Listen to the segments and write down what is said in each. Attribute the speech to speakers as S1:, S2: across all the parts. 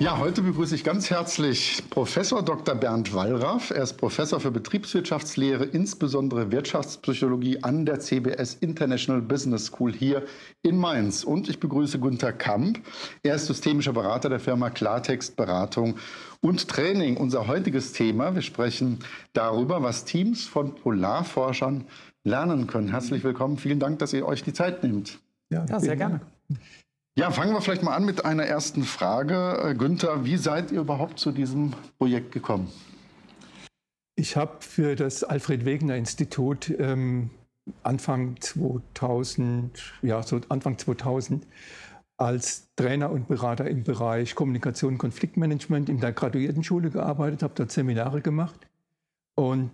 S1: Ja, heute begrüße ich ganz herzlich Professor Dr. Bernd Wallraff. Er ist Professor für Betriebswirtschaftslehre, insbesondere Wirtschaftspsychologie an der CBS International Business School hier in Mainz. Und ich begrüße Gunther Kamp. Er ist systemischer Berater der Firma Klartext Beratung und Training. Unser heutiges Thema, wir sprechen darüber, was Teams von Polarforschern lernen können. Herzlich willkommen. Vielen Dank, dass ihr euch die Zeit nehmt.
S2: Ja, ja sehr gerne.
S1: Ja, fangen wir vielleicht mal an mit einer ersten Frage. Äh, Günther, wie seid ihr überhaupt zu diesem Projekt gekommen?
S2: Ich habe für das Alfred Wegener Institut ähm, Anfang 2000, ja, so Anfang 2000 als Trainer und Berater im Bereich Kommunikation und Konfliktmanagement in der Graduiertenschule gearbeitet, habe dort Seminare gemacht. Und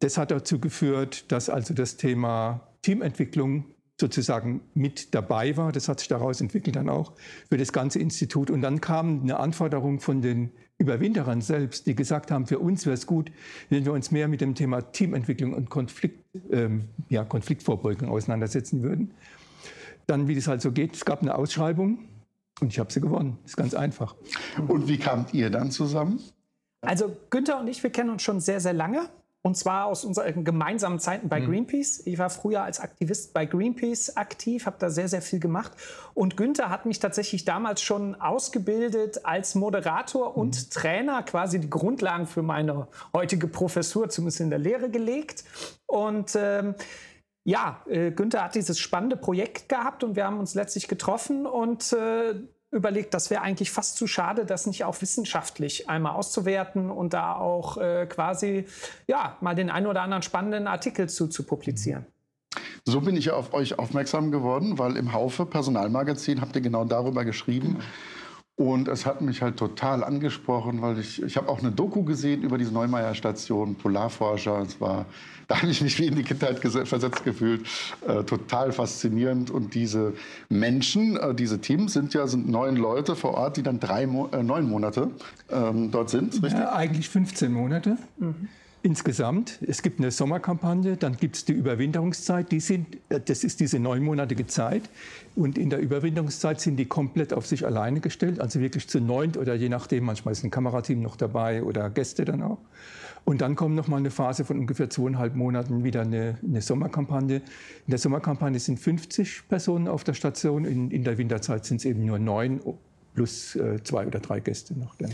S2: das hat dazu geführt, dass also das Thema Teamentwicklung sozusagen mit dabei war. Das hat sich daraus entwickelt dann auch für das ganze Institut. Und dann kam eine Anforderung von den Überwinterern selbst, die gesagt haben, für uns wäre es gut, wenn wir uns mehr mit dem Thema Teamentwicklung und Konflikt, ähm, ja, Konfliktvorbeugung auseinandersetzen würden. Dann, wie das halt so geht, es gab eine Ausschreibung und ich habe sie gewonnen. Das ist ganz einfach.
S1: Und wie kamt ihr dann zusammen?
S3: Also Günther und ich, wir kennen uns schon sehr, sehr lange. Und zwar aus unseren gemeinsamen Zeiten bei mhm. Greenpeace. Ich war früher als Aktivist bei Greenpeace aktiv, habe da sehr, sehr viel gemacht. Und Günther hat mich tatsächlich damals schon ausgebildet als Moderator mhm. und Trainer, quasi die Grundlagen für meine heutige Professur, zumindest in der Lehre, gelegt. Und ähm, ja, äh, Günther hat dieses spannende Projekt gehabt und wir haben uns letztlich getroffen und äh, überlegt, das wäre eigentlich fast zu schade, das nicht auch wissenschaftlich einmal auszuwerten und da auch äh, quasi ja mal den einen oder anderen spannenden Artikel zu, zu publizieren.
S1: So bin ich auf euch aufmerksam geworden, weil im Haufe Personalmagazin habt ihr genau darüber geschrieben. Mhm und es hat mich halt total angesprochen, weil ich, ich habe auch eine Doku gesehen über diese Neumeier-Station, Polarforscher. Es war, da habe ich mich wie in die Kindheit versetzt gefühlt. Äh, total faszinierend. Und diese Menschen, äh, diese Teams sind ja sind neun Leute vor Ort, die dann drei, äh, neun Monate ähm, dort sind,
S2: richtig? Ja, eigentlich 15 Monate. Mhm insgesamt. Es gibt eine Sommerkampagne, dann gibt es die Überwinterungszeit. Die sind, äh, das ist diese neunmonatige Zeit. Und in der Überwinterungszeit sind die komplett auf sich alleine gestellt, also wirklich zu neunt oder je nachdem, manchmal ist ein Kamerateam noch dabei oder Gäste dann auch. Und dann kommt noch mal eine Phase von ungefähr zweieinhalb Monaten wieder eine, eine Sommerkampagne. In der Sommerkampagne sind 50 Personen auf der Station, in, in der Winterzeit sind es eben nur neun plus äh, zwei oder drei Gäste noch. Dann.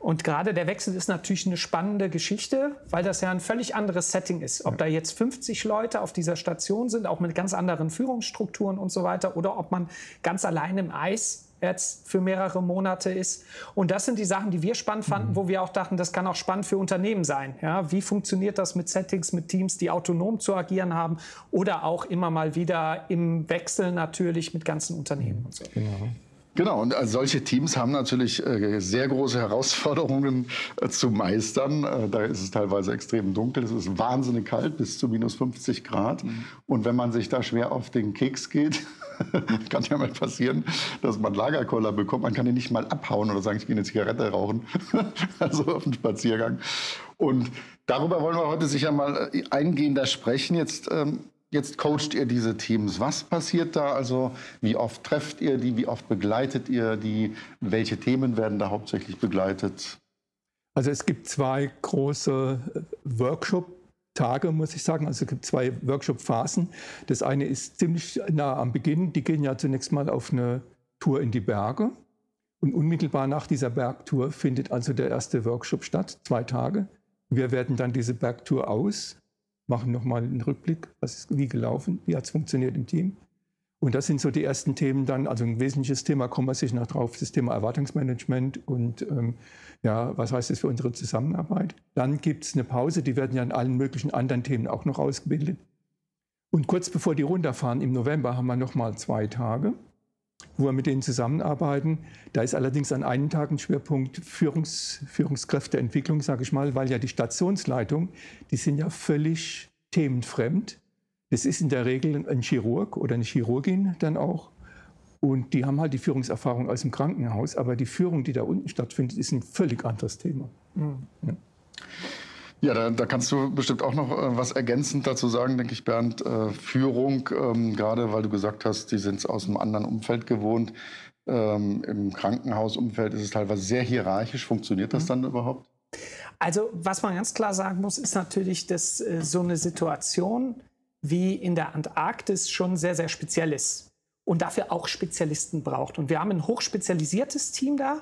S3: Und gerade der Wechsel ist natürlich eine spannende Geschichte, weil das ja ein völlig anderes Setting ist. Ob da jetzt 50 Leute auf dieser Station sind, auch mit ganz anderen Führungsstrukturen und so weiter, oder ob man ganz allein im Eis jetzt für mehrere Monate ist. Und das sind die Sachen, die wir spannend fanden, mhm. wo wir auch dachten, das kann auch spannend für Unternehmen sein. Ja, wie funktioniert das mit Settings, mit Teams, die autonom zu agieren haben oder auch immer mal wieder im Wechsel natürlich mit ganzen Unternehmen und so. Genau.
S1: Genau, und also solche Teams haben natürlich äh, sehr große Herausforderungen äh, zu meistern. Äh, da ist es teilweise extrem dunkel, es ist wahnsinnig kalt, bis zu minus 50 Grad. Mhm. Und wenn man sich da schwer auf den Keks geht, kann ja mal passieren, dass man Lagerkoller bekommt. Man kann ihn nicht mal abhauen oder sagen, ich gehe eine Zigarette rauchen. also auf den Spaziergang. Und darüber wollen wir heute sicher mal eingehender sprechen. Jetzt ähm, Jetzt coacht ihr diese Teams. Was passiert da? Also wie oft trefft ihr die? Wie oft begleitet ihr die? Welche Themen werden da hauptsächlich begleitet?
S2: Also es gibt zwei große äh, Workshop-Tage, muss ich sagen. Also es gibt zwei Workshop-Phasen. Das eine ist ziemlich nah am Beginn. Die gehen ja zunächst mal auf eine Tour in die Berge. Und unmittelbar nach dieser Bergtour findet also der erste Workshop statt, zwei Tage. Wir werten dann diese Bergtour aus machen nochmal einen Rückblick, was ist wie gelaufen, wie hat es funktioniert im Team. Und das sind so die ersten Themen dann, also ein wesentliches Thema, kommen wir sicher noch drauf, das Thema Erwartungsmanagement und ähm, ja, was heißt das für unsere Zusammenarbeit. Dann gibt es eine Pause, die werden ja in allen möglichen anderen Themen auch noch ausgebildet. Und kurz bevor die runterfahren, im November, haben wir nochmal zwei Tage, wo wir mit denen zusammenarbeiten. Da ist allerdings an einem Tag ein Schwerpunkt Führungs, Führungskräfteentwicklung, sage ich mal, weil ja die Stationsleitung, die sind ja völlig themenfremd. Das ist in der Regel ein Chirurg oder eine Chirurgin dann auch. Und die haben halt die Führungserfahrung aus dem Krankenhaus, aber die Führung, die da unten stattfindet, ist ein völlig anderes Thema. Mhm.
S1: Ja. Ja, da, da, kannst du bestimmt auch noch äh, was ergänzend dazu sagen, denke ich, Bernd. Äh, Führung, ähm, gerade weil du gesagt hast, die sind es aus einem anderen Umfeld gewohnt. Ähm, Im Krankenhausumfeld ist es teilweise sehr hierarchisch. Funktioniert das mhm. dann überhaupt?
S3: Also, was man ganz klar sagen muss, ist natürlich, dass äh, so eine Situation wie in der Antarktis schon sehr, sehr speziell ist und dafür auch Spezialisten braucht. Und wir haben ein hochspezialisiertes Team da.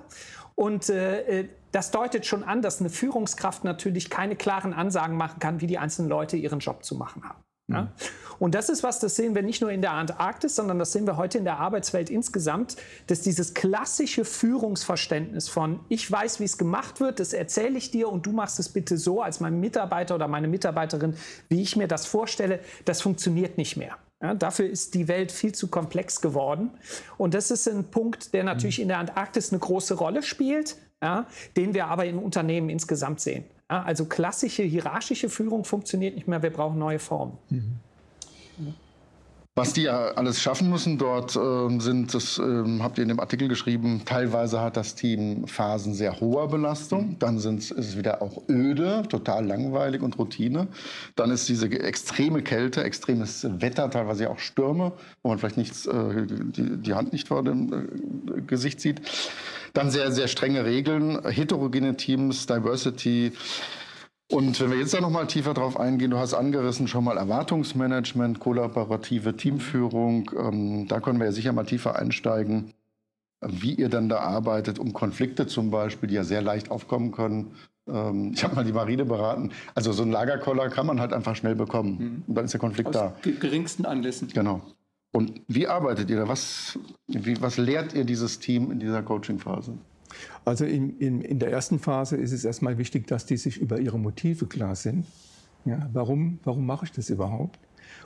S3: Und äh, äh, das deutet schon an, dass eine Führungskraft natürlich keine klaren Ansagen machen kann, wie die einzelnen Leute ihren Job zu machen haben. Ja? Mhm. Und das ist was, das sehen wir nicht nur in der Antarktis, sondern das sehen wir heute in der Arbeitswelt insgesamt, dass dieses klassische Führungsverständnis von ich weiß, wie es gemacht wird, das erzähle ich dir und du machst es bitte so als mein Mitarbeiter oder meine Mitarbeiterin, wie ich mir das vorstelle, das funktioniert nicht mehr. Ja, dafür ist die Welt viel zu komplex geworden. Und das ist ein Punkt, der natürlich mhm. in der Antarktis eine große Rolle spielt, ja, den wir aber in Unternehmen insgesamt sehen. Ja, also klassische hierarchische Führung funktioniert nicht mehr, wir brauchen neue Formen. Mhm.
S1: Was die ja alles schaffen müssen dort äh, sind, das äh, habt ihr in dem Artikel geschrieben, teilweise hat das Team Phasen sehr hoher Belastung, dann ist es wieder auch öde, total langweilig und Routine. Dann ist diese extreme Kälte, extremes Wetter, teilweise auch Stürme, wo man vielleicht nichts, äh, die, die, Hand nicht vor dem äh, Gesicht sieht. Dann sehr, sehr strenge Regeln, heterogene Teams, Diversity. Und wenn wir jetzt da noch mal tiefer drauf eingehen, du hast angerissen schon mal Erwartungsmanagement, kollaborative Teamführung. Ähm, da können wir ja sicher mal tiefer einsteigen, wie ihr dann da arbeitet, um Konflikte zum Beispiel, die ja sehr leicht aufkommen können. Ähm, ich habe mal die Marine beraten. Also so einen Lagerkoller kann man halt einfach schnell bekommen. Mhm. Und dann ist der Konflikt Aus da.
S2: geringsten Anlässen.
S1: Genau. Und wie arbeitet ihr da? Was, wie, was lehrt ihr dieses Team in dieser Coaching-Phase?
S2: Also in, in, in der ersten Phase ist es erstmal wichtig, dass die sich über ihre Motive klar sind. Ja, warum, warum mache ich das überhaupt?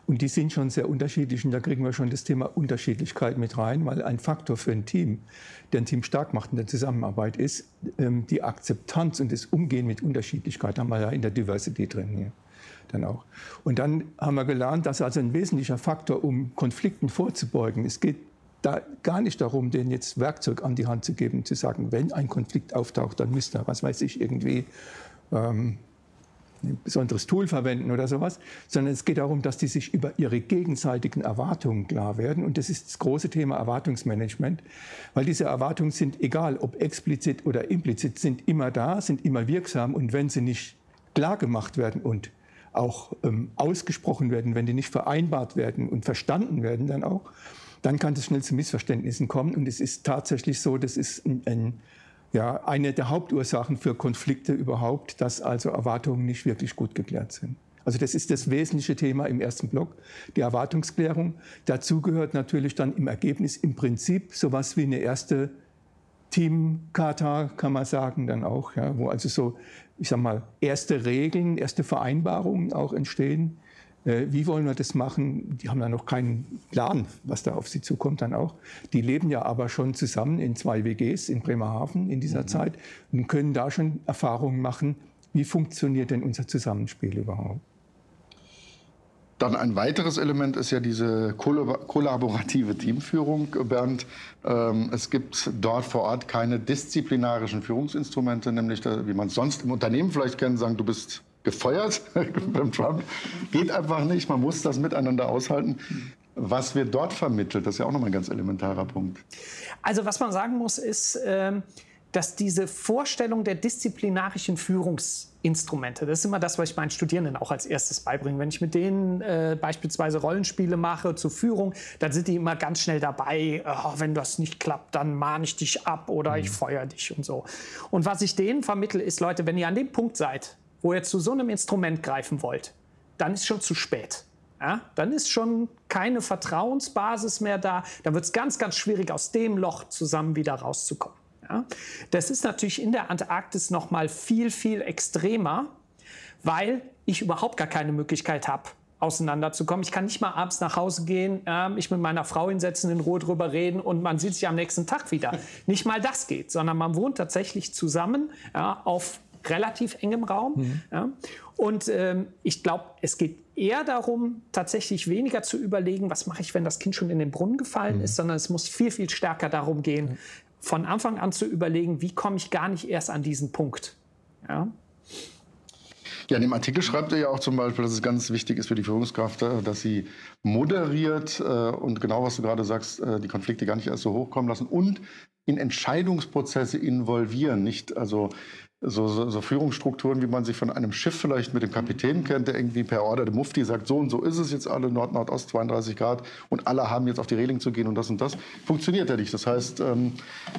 S2: Und die sind schon sehr unterschiedlich und da kriegen wir schon das Thema Unterschiedlichkeit mit rein, weil ein Faktor für ein Team, der ein Team stark macht in der Zusammenarbeit, ist ähm, die Akzeptanz und das Umgehen mit Unterschiedlichkeit. Da haben wir ja in der Diversity drin hier dann auch. Und dann haben wir gelernt, dass also ein wesentlicher Faktor, um Konflikten vorzubeugen, es geht da gar nicht darum, denen jetzt Werkzeug an die Hand zu geben, zu sagen, wenn ein Konflikt auftaucht, dann müsst ihr, was weiß ich, irgendwie ähm, ein besonderes Tool verwenden oder sowas, sondern es geht darum, dass die sich über ihre gegenseitigen Erwartungen klar werden. Und das ist das große Thema Erwartungsmanagement, weil diese Erwartungen sind, egal ob explizit oder implizit, sind immer da, sind immer wirksam. Und wenn sie nicht klar gemacht werden und auch ähm, ausgesprochen werden, wenn die nicht vereinbart werden und verstanden werden dann auch, dann kann es schnell zu Missverständnissen kommen. Und es ist tatsächlich so, das ist ein, ein, ja, eine der Hauptursachen für Konflikte überhaupt, dass also Erwartungen nicht wirklich gut geklärt sind. Also das ist das wesentliche Thema im ersten Block, die Erwartungsklärung. Dazu gehört natürlich dann im Ergebnis im Prinzip sowas wie eine erste Teamkata, kann man sagen, dann auch, ja, wo also so, ich sag mal, erste Regeln, erste Vereinbarungen auch entstehen, äh, wie wollen wir das machen? Die haben da noch keinen Plan, was da auf sie zukommt dann auch. Die leben ja aber schon zusammen in zwei WGs in Bremerhaven in dieser mhm. Zeit und können da schon Erfahrungen machen, wie funktioniert denn unser Zusammenspiel überhaupt.
S1: Dann ein weiteres Element ist ja diese kollaborative Teamführung, Bernd. Ähm, es gibt dort vor Ort keine disziplinarischen Führungsinstrumente, nämlich wie man es sonst im Unternehmen vielleicht kennt, sagen, du bist gefeuert beim Trump. Geht einfach nicht. Man muss das miteinander aushalten. Was wird dort vermittelt, das ist ja auch nochmal ein ganz elementarer Punkt.
S3: Also was man sagen muss, ist, ähm, dass diese Vorstellung der disziplinarischen Führungsinstrumente, das ist immer das, was ich meinen Studierenden auch als erstes beibringe. Wenn ich mit denen äh, beispielsweise Rollenspiele mache zur Führung, dann sind die immer ganz schnell dabei, oh, wenn das nicht klappt, dann mahne ich dich ab oder ich mhm. feuer dich und so. Und was ich denen vermittle, ist, Leute, wenn ihr an dem Punkt seid, wo ihr zu so einem Instrument greifen wollt, dann ist schon zu spät. Ja, dann ist schon keine Vertrauensbasis mehr da. Dann wird es ganz, ganz schwierig, aus dem Loch zusammen wieder rauszukommen. Ja, das ist natürlich in der Antarktis noch mal viel, viel extremer, weil ich überhaupt gar keine Möglichkeit habe, auseinanderzukommen. Ich kann nicht mal abends nach Hause gehen, äh, mich mit meiner Frau hinsetzen, in Ruhe drüber reden und man sieht sich am nächsten Tag wieder. nicht mal das geht, sondern man wohnt tatsächlich zusammen ja, auf relativ engem Raum. Mhm. Ja. Und ähm, ich glaube, es geht eher darum, tatsächlich weniger zu überlegen, was mache ich, wenn das Kind schon in den Brunnen gefallen mhm. ist, sondern es muss viel, viel stärker darum gehen, von Anfang an zu überlegen, wie komme ich gar nicht erst an diesen Punkt. Ja.
S1: Ja, in dem Artikel schreibt er ja auch zum Beispiel, dass es ganz wichtig ist für die Führungskraft, äh, dass sie moderiert äh, und genau was du gerade sagst, äh, die Konflikte gar nicht erst so hochkommen lassen und in Entscheidungsprozesse involvieren. Nicht also so, so, so, Führungsstrukturen, wie man sie von einem Schiff vielleicht mit dem Kapitän kennt, der irgendwie per Order der Mufti sagt, so und so ist es jetzt alle Nord-Nordost 32 Grad und alle haben jetzt auf die Reling zu gehen und das und das, funktioniert ja nicht. Das heißt, ähm,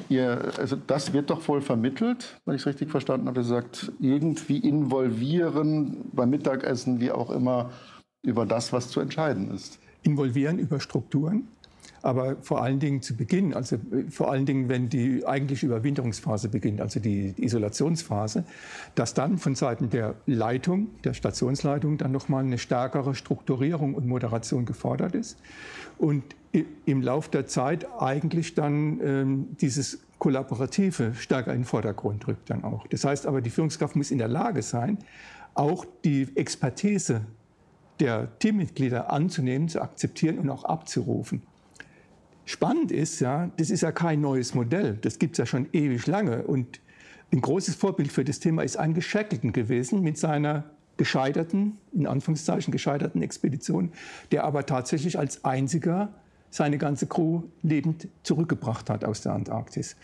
S1: ihr, also das wird doch wohl vermittelt, wenn ich es richtig verstanden habe, ihr sagt, irgendwie involvieren beim Mittagessen, wie auch immer, über das, was zu entscheiden ist.
S2: Involvieren über Strukturen, aber vor allen Dingen zu Beginn, also vor allen Dingen, wenn die eigentliche Überwinterungsphase beginnt, also die Isolationsphase, dass dann von Seiten der Leitung, der Stationsleitung, dann nochmal eine stärkere Strukturierung und Moderation gefordert ist. Und im Laufe der Zeit eigentlich dann ähm, dieses Kollaborative stärker in den Vordergrund rückt dann auch. Das heißt aber, die Führungskraft muss in der Lage sein, auch die Expertise der Teammitglieder anzunehmen, zu akzeptieren und auch abzurufen. Spannend ist ja, das ist ja kein neues Modell, das gibt es ja schon ewig lange. Und ein großes Vorbild für das Thema ist ein Shackleton gewesen mit seiner gescheiterten, in Anführungszeichen gescheiterten Expedition, der aber tatsächlich als einziger seine ganze Crew lebend zurückgebracht hat aus der Antarktis.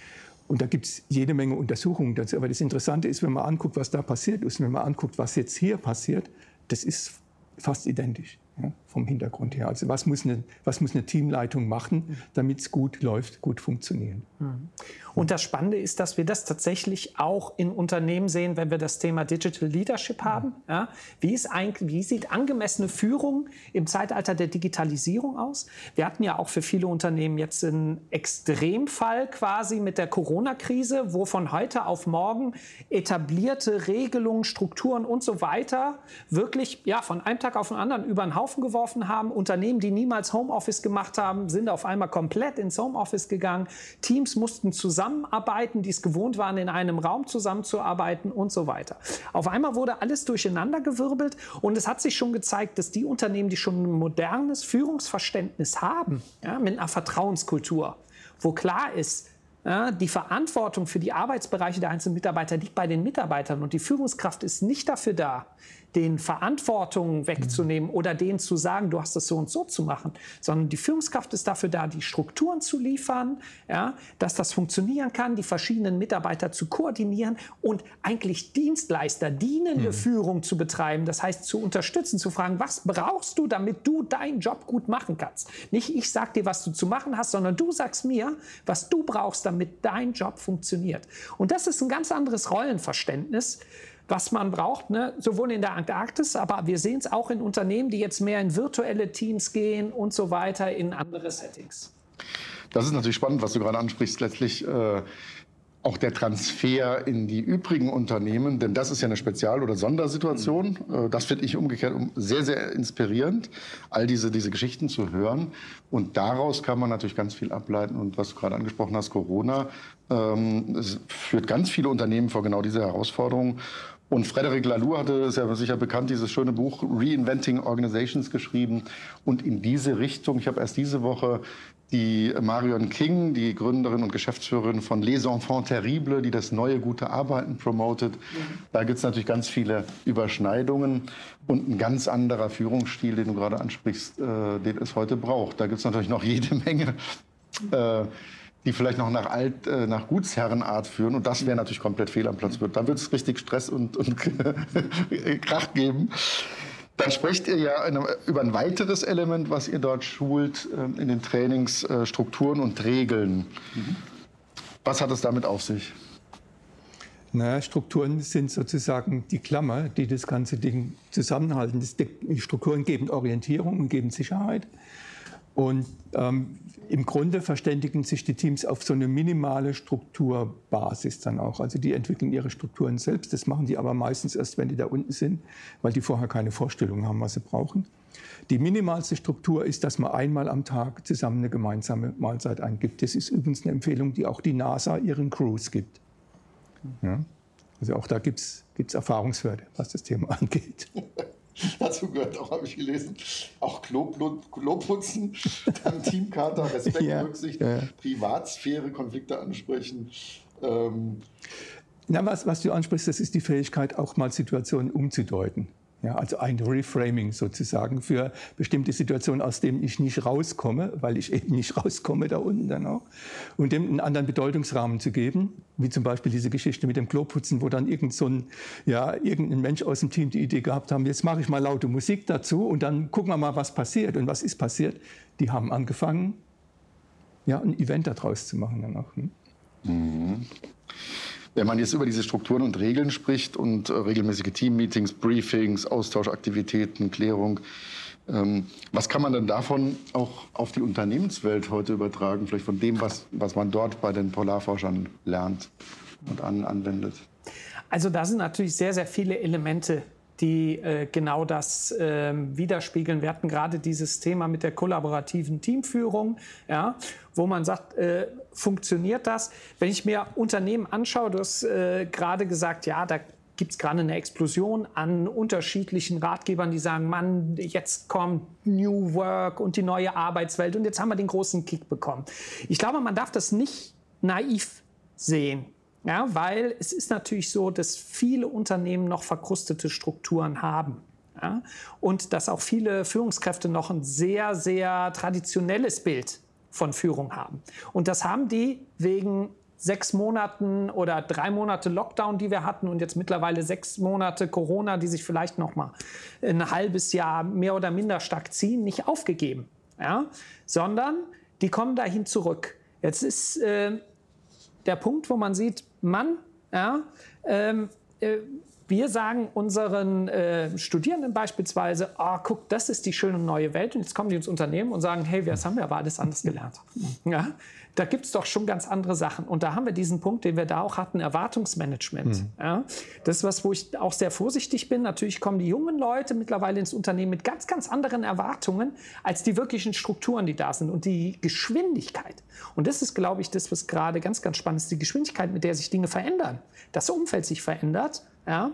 S2: Und da gibt es jede Menge Untersuchungen dazu. Aber das Interessante ist, wenn man anguckt, was da passiert ist, wenn man anguckt, was jetzt hier passiert, das ist fast identisch ja, vom Hintergrund her. Also was muss eine, was muss eine Teamleitung machen, damit es gut läuft, gut funktioniert. Mhm.
S3: Und das Spannende ist, dass wir das tatsächlich auch in Unternehmen sehen, wenn wir das Thema Digital Leadership haben. Ja, wie, ist eigentlich, wie sieht angemessene Führung im Zeitalter der Digitalisierung aus? Wir hatten ja auch für viele Unternehmen jetzt einen Extremfall quasi mit der Corona-Krise, wo von heute auf morgen etablierte Regelungen, Strukturen und so weiter wirklich ja, von einem Tag auf den anderen über den Haufen geworfen haben. Unternehmen, die niemals Homeoffice gemacht haben, sind auf einmal komplett ins Homeoffice gegangen. Teams mussten zusammen zusammenarbeiten, die es gewohnt waren, in einem Raum zusammenzuarbeiten und so weiter. Auf einmal wurde alles durcheinandergewirbelt und es hat sich schon gezeigt, dass die Unternehmen, die schon ein modernes Führungsverständnis haben, ja, mit einer Vertrauenskultur, wo klar ist, ja, die Verantwortung für die Arbeitsbereiche der einzelnen Mitarbeiter liegt bei den Mitarbeitern und die Führungskraft ist nicht dafür da, den Verantwortung wegzunehmen oder denen zu sagen, du hast das so und so zu machen, sondern die Führungskraft ist dafür da, die Strukturen zu liefern, ja, dass das funktionieren kann, die verschiedenen Mitarbeiter zu koordinieren und eigentlich Dienstleister, dienende mhm. Führung zu betreiben. Das heißt, zu unterstützen, zu fragen, was brauchst du, damit du deinen Job gut machen kannst? Nicht ich sag dir, was du zu machen hast, sondern du sagst mir, was du brauchst, damit dein Job funktioniert. Und das ist ein ganz anderes Rollenverständnis, was man braucht, ne? sowohl in der Antarktis, aber wir sehen es auch in Unternehmen, die jetzt mehr in virtuelle Teams gehen und so weiter, in andere Settings.
S1: Das ist natürlich spannend, was du gerade ansprichst. Letztlich äh, auch der Transfer in die übrigen Unternehmen, denn das ist ja eine Spezial- oder Sondersituation. Äh, das finde ich umgekehrt sehr, sehr inspirierend, all diese, diese Geschichten zu hören. Und daraus kann man natürlich ganz viel ableiten. Und was du gerade angesprochen hast, Corona, ähm, es führt ganz viele Unternehmen vor genau diese Herausforderungen. Und Frederic Laloux hatte, ist ja sicher bekannt, dieses schöne Buch Reinventing Organizations geschrieben. Und in diese Richtung, ich habe erst diese Woche die Marion King, die Gründerin und Geschäftsführerin von Les Enfants Terribles, die das neue gute Arbeiten promotet. Da gibt es natürlich ganz viele Überschneidungen und ein ganz anderer Führungsstil, den du gerade ansprichst, äh, den es heute braucht. Da gibt es natürlich noch jede Menge. Äh, die vielleicht noch nach, Alt, äh, nach Gutsherrenart führen. Und das wäre natürlich komplett fehl am Platz. Wird. Dann wird es richtig Stress und, und Krach geben. Dann sprecht ihr ja eine, über ein weiteres Element, was ihr dort schult äh, in den Trainings, äh, Strukturen und Regeln. Mhm. Was hat es damit auf sich?
S2: Naja, Strukturen sind sozusagen die Klammer, die das ganze Ding zusammenhalten. Die Strukturen geben Orientierung und geben Sicherheit. Und ähm, im Grunde verständigen sich die Teams auf so eine minimale Strukturbasis dann auch. Also die entwickeln ihre Strukturen selbst. Das machen die aber meistens erst, wenn die da unten sind, weil die vorher keine Vorstellung haben, was sie brauchen. Die minimalste Struktur ist, dass man einmal am Tag zusammen eine gemeinsame Mahlzeit eingibt. Das ist übrigens eine Empfehlung, die auch die NASA ihren Crews gibt. Ja? Also auch da gibt es Erfahrungswerte, was das Thema angeht.
S1: Dazu gehört auch, habe ich gelesen, auch Kloputzen, dann Teamkater, Respekt, ja, Rücksicht, ja. Privatsphäre, Konflikte ansprechen.
S2: Ähm. Na, was, was du ansprichst, das ist die Fähigkeit, auch mal Situationen umzudeuten. Ja, also ein Reframing sozusagen für bestimmte Situationen, aus denen ich nicht rauskomme, weil ich eben nicht rauskomme da unten dann auch, und dem einen anderen Bedeutungsrahmen zu geben, wie zum Beispiel diese Geschichte mit dem Kloputzen, wo dann irgend so ein, ja, irgendein Mensch aus dem Team die Idee gehabt haben, jetzt mache ich mal laute Musik dazu und dann gucken wir mal, was passiert. Und was ist passiert? Die haben angefangen, ja, ein Event daraus zu machen dann auch. Hm? Mhm.
S1: Wenn man jetzt über diese Strukturen und Regeln spricht und äh, regelmäßige Teammeetings, Briefings, Austauschaktivitäten, Klärung, ähm, was kann man denn davon auch auf die Unternehmenswelt heute übertragen? Vielleicht von dem, was, was man dort bei den Polarforschern lernt und an, anwendet?
S3: Also da sind natürlich sehr, sehr viele Elemente die äh, genau das äh, widerspiegeln. Wir hatten gerade dieses Thema mit der kollaborativen Teamführung, ja, wo man sagt, äh, funktioniert das? Wenn ich mir Unternehmen anschaue, du hast äh, gerade gesagt, ja, da gibt es gerade eine Explosion an unterschiedlichen Ratgebern, die sagen, Mann, jetzt kommt New Work und die neue Arbeitswelt und jetzt haben wir den großen Kick bekommen. Ich glaube, man darf das nicht naiv sehen. Ja, weil es ist natürlich so, dass viele Unternehmen noch verkrustete Strukturen haben. Ja, und dass auch viele Führungskräfte noch ein sehr, sehr traditionelles Bild von Führung haben. Und das haben die wegen sechs Monaten oder drei Monate Lockdown, die wir hatten und jetzt mittlerweile sechs Monate Corona, die sich vielleicht noch mal ein halbes Jahr mehr oder minder stark ziehen, nicht aufgegeben, ja? sondern die kommen dahin zurück. Jetzt ist äh, der Punkt, wo man sieht, Mann, ja, ähm, äh, wir sagen unseren äh, Studierenden beispielsweise, oh, guck, das ist die schöne neue Welt. Und jetzt kommen die ins Unternehmen und sagen, hey, das haben wir aber alles anders gelernt. Ja? Da gibt es doch schon ganz andere Sachen. Und da haben wir diesen Punkt, den wir da auch hatten, Erwartungsmanagement. Mhm. Ja? Das ist was, wo ich auch sehr vorsichtig bin. Natürlich kommen die jungen Leute mittlerweile ins Unternehmen mit ganz, ganz anderen Erwartungen als die wirklichen Strukturen, die da sind und die Geschwindigkeit. Und das ist, glaube ich, das, was gerade ganz, ganz spannend ist, die Geschwindigkeit, mit der sich Dinge verändern. Das Umfeld sich verändert ja,